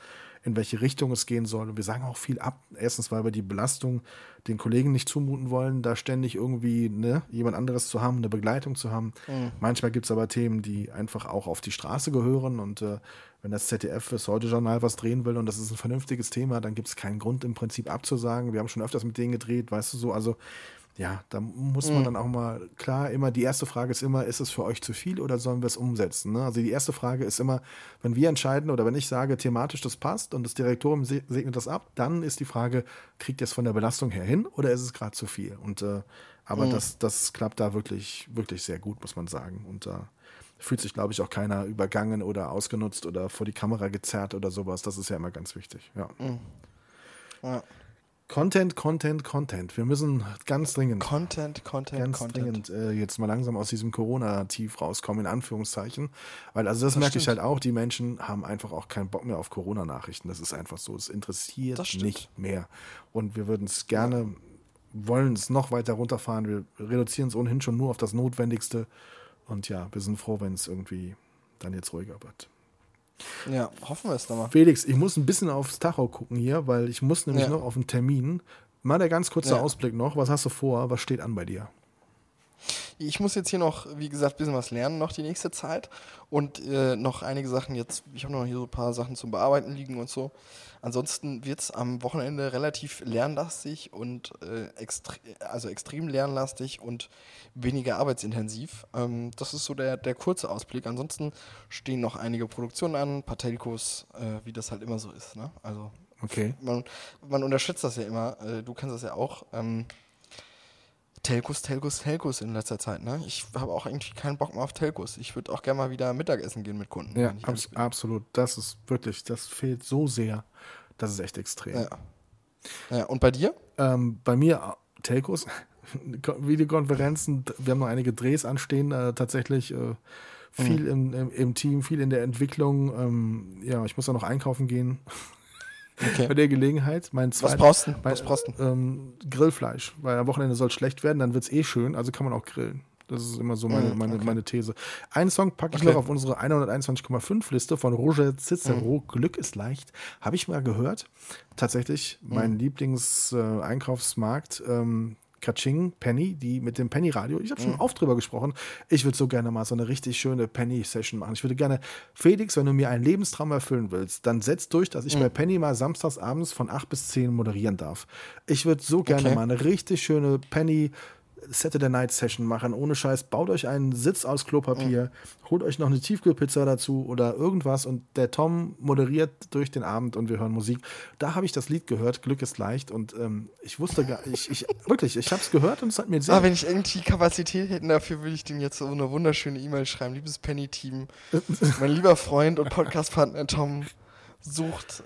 in welche Richtung es gehen soll. Und wir sagen auch viel ab. Erstens, weil wir die Belastung den Kollegen nicht zumuten wollen, da ständig irgendwie ne, jemand anderes zu haben, eine Begleitung zu haben. Manchmal gibt es aber Themen, die einfach auch auf die Straße gehören. Und äh, wenn das ZDF fürs Heute-Journal was drehen will und das ist ein vernünftiges Thema, dann gibt es keinen Grund im Prinzip abzusagen. Wir haben schon öfters mit denen gedreht, weißt du so. Also ja, da muss man dann auch mal, klar, immer, die erste Frage ist immer, ist es für euch zu viel oder sollen wir es umsetzen? Ne? Also die erste Frage ist immer, wenn wir entscheiden oder wenn ich sage, thematisch das passt und das Direktorium se- segnet das ab, dann ist die Frage, kriegt ihr es von der Belastung her hin oder ist es gerade zu viel? Und äh, aber das, das klappt da wirklich, wirklich sehr gut, muss man sagen. Und da fühlt sich, glaube ich, auch keiner übergangen oder ausgenutzt oder vor die Kamera gezerrt oder sowas. Das ist ja immer ganz wichtig. Ja. Ja. Content, Content, Content. Wir müssen ganz dringend Content, Content, ganz Content. dringend äh, jetzt mal langsam aus diesem Corona-Tief rauskommen, in Anführungszeichen. Weil, also das, merke ich stimmt. halt auch, die Menschen haben einfach auch keinen Bock mehr auf Corona-Nachrichten. Das ist einfach so. Es interessiert Das nicht mehr. Und wir würden es gerne, wollen es noch weiter runterfahren. Wir reduzieren es ohnehin schon nur auf das Notwendigste. Und ja, wir sind froh, wenn es irgendwie dann jetzt ruhiger wird. Ja, hoffen wir es nochmal. Felix, ich muss ein bisschen aufs Tacho gucken hier, weil ich muss nämlich Ja. noch auf einen Termin. Mal der ganz kurze Ja. Ausblick noch. Was hast du vor? Was steht an bei dir? Ich muss jetzt hier noch, wie gesagt, ein bisschen was lernen noch die nächste Zeit und äh, noch einige Sachen jetzt, ich habe noch hier so ein paar Sachen zum Bearbeiten liegen und so. Ansonsten wird es am Wochenende relativ lernlastig und äh, extre also extrem lernlastig und weniger arbeitsintensiv. Ähm, das ist so der, der kurze Ausblick. Ansonsten stehen noch einige Produktionen an, ein paar Telcos, äh, wie das halt immer so ist. Ne? Also Okay. man, man unterschätzt das ja immer. Äh, du kennst das ja auch. Ähm, Telcos, Telcos, Telcos in letzter Zeit. Ne? Ich habe auch eigentlich keinen Bock mehr auf Telcos. Ich würde auch gerne mal wieder Mittagessen gehen mit Kunden. Ja, abs absolut. Das ist wirklich, das fehlt so sehr. Das ist echt extrem. ja. ja. Und bei dir? Ähm, bei mir äh, Telcos, Videokonferenzen, wir haben noch einige Drehs anstehen, äh, tatsächlich äh, viel im, im, im Team, viel in der Entwicklung. Ähm, ja, ich muss auch noch einkaufen gehen bei Okay. der Gelegenheit. Mein Was zweit- brauchst du? Was brauchst du? ähm, Grillfleisch, weil am Wochenende soll es schlecht werden, dann wird es eh schön, also kann man auch grillen. Das ist immer so meine, Mm, meine, okay. meine These. Einen Song packe ich Okay. noch auf unsere 121,5 Liste von Roger Cicero. Mm. Glück ist leicht. Habe ich mal gehört. Tatsächlich mein Lieblings-Einkaufsmarkt. ähm, Kaching, Penny, die mit dem Penny-Radio. Ich habe schon oft drüber gesprochen. Ich würde so gerne mal so eine richtig schöne Penny-Session machen. Ich würde gerne, Felix, wenn du mir einen Lebenstraum erfüllen willst, dann setz durch, dass ich Mm. bei Penny mal samstags abends von 8 bis 10 moderieren darf. Ich würde so gerne Okay. mal eine richtig schöne Penny Saturday Night Session machen. Ohne Scheiß, baut euch einen Sitz aus Klopapier, holt euch noch eine Tiefkühlpizza dazu oder irgendwas und der Tom moderiert durch den Abend und wir hören Musik. Da habe ich das Lied gehört, Glück ist leicht und ähm, ich wusste gar ich, ich wirklich, ich habe es gehört und es hat mir sehr Ah, wenn ich irgendwie Kapazität hätte dafür, würde ich dem jetzt so eine wunderschöne E-Mail schreiben. Liebes Penny-Team, mein lieber Freund und Podcastpartner Tom sucht.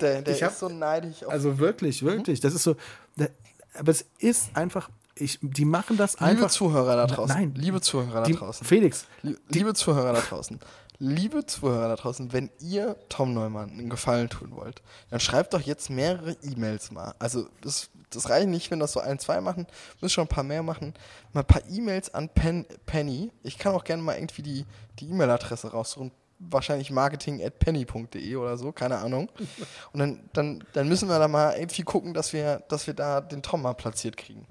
Der, der Ich hab- ist so neidisch auf also wirklich, wirklich, das ist so da- aber es ist einfach ich, die machen das Liebe einfach Zuhörer da draußen. Nein. Liebe Zuhörer da draußen. Felix, Lie- Liebe Zuhörer da draußen, liebe Zuhörer da draußen, wenn ihr Tom Neumann einen Gefallen tun wollt, dann schreibt doch jetzt mehrere E-Mails mal. Also das, das reicht nicht, wenn das so ein, zwei machen, müsst schon ein paar mehr machen. Mal ein paar E-Mails an Pen, Penny. Ich kann auch gerne mal irgendwie die die E-Mail-Adresse raussuchen. Wahrscheinlich marketing.penny.de oder so, keine Ahnung. Und dann, dann, dann müssen wir da mal irgendwie gucken, dass wir, dass wir da den Tom mal platziert kriegen.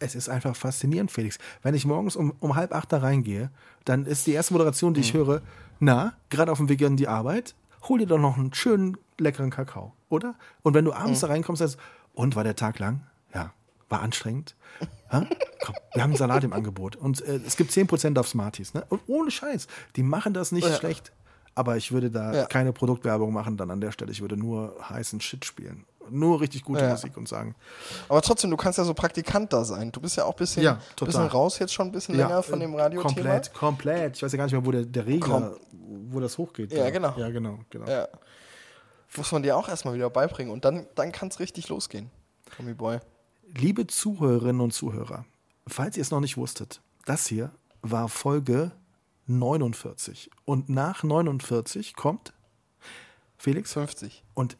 Es ist einfach faszinierend, Felix. Wenn ich morgens um, um halb acht da reingehe, dann ist die erste Moderation, die ich Mhm. höre, na, gerade auf dem Weg an die Arbeit, hol dir doch noch einen schönen, leckeren Kakao, oder? Und wenn du abends Mhm. da reinkommst, sagst und war der Tag lang? Ja. War anstrengend? Ha? Komm, wir haben einen Salat im Angebot. Und äh, es gibt 10% auf Smarties. Ne? Und ohne Scheiß. Die machen das nicht Ja. schlecht. Aber ich würde da Ja. keine Produktwerbung machen dann an der Stelle. Ich würde nur heißen Shit spielen. Nur richtig gute Ja. Musik und sagen, Aber trotzdem, du kannst ja so Praktikant da sein. Du bist ja auch ein bisschen, Ja, bisschen raus jetzt schon ein bisschen länger von dem Radiothema. Komplett, komplett. Ich weiß ja gar nicht mehr, wo der, der Regler, Kom- wo das hochgeht. Ja, genau. Ja, genau, genau. Muss man dir auch erstmal wieder beibringen und dann, dann kann es richtig losgehen. Tommy Boy. Liebe Zuhörerinnen und Zuhörer, falls ihr es noch nicht wusstet, das hier war Folge 49. Und nach 49 kommt Felix. 50. Und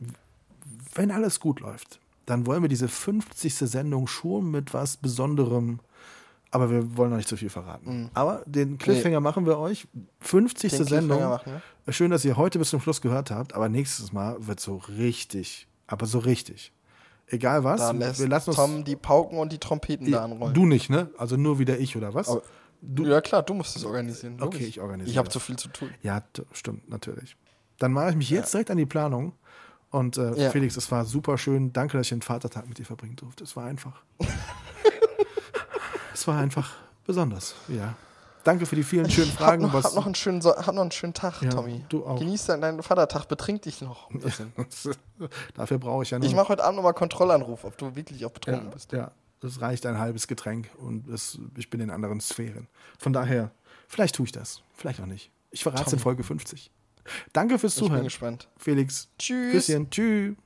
wenn alles gut läuft, dann wollen wir diese 50. Sendung schon mit was Besonderem. Aber wir wollen noch nicht zu viel verraten. Aber den Cliffhanger machen wir euch. 50. Den Sendung. Machen wir. Schön, dass ihr heute bis zum Schluss gehört habt. Aber nächstes Mal wird so richtig. Aber so richtig. Egal was. Da lässt wir lassen uns. Tom die Pauken und die Trompeten da anrollen. du nicht, ne? Also nur wieder ich oder was? Aber- ja klar, du musst es organisieren. Okay, logisch. ich organisiere Ich habe zu viel zu tun. Ja, stimmt, natürlich. Dann mache ich mich jetzt direkt an die Planung. Und äh, Ja. Felix, es war super schön. Danke, dass ich den Vatertag mit dir verbringen durfte. Es war einfach. es war einfach besonders, ja. Danke für die vielen schönen Hab Fragen. noch, was, hab, noch einen schönen so hab noch einen schönen Tag, Ja, Tommy. du auch. Genieß deinen, Vatertag, betrink dich noch ein bisschen. dafür brauche ich ja nur. Ich mache heute Abend nochmal Kontrollanruf, ob du wirklich auch ja, betrunken bist. ja, es reicht ein halbes Getränk und es, ich bin in anderen Sphären. Von daher, vielleicht tue ich das, vielleicht auch nicht. Ich verrate es in. Folge 50. Danke fürs Ich bin Zuhören. gespannt. Felix. Tschüss. Küsschen. Tschüss.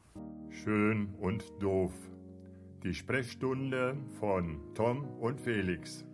Schön und doof. Die Sprechstunde von Tom und Felix.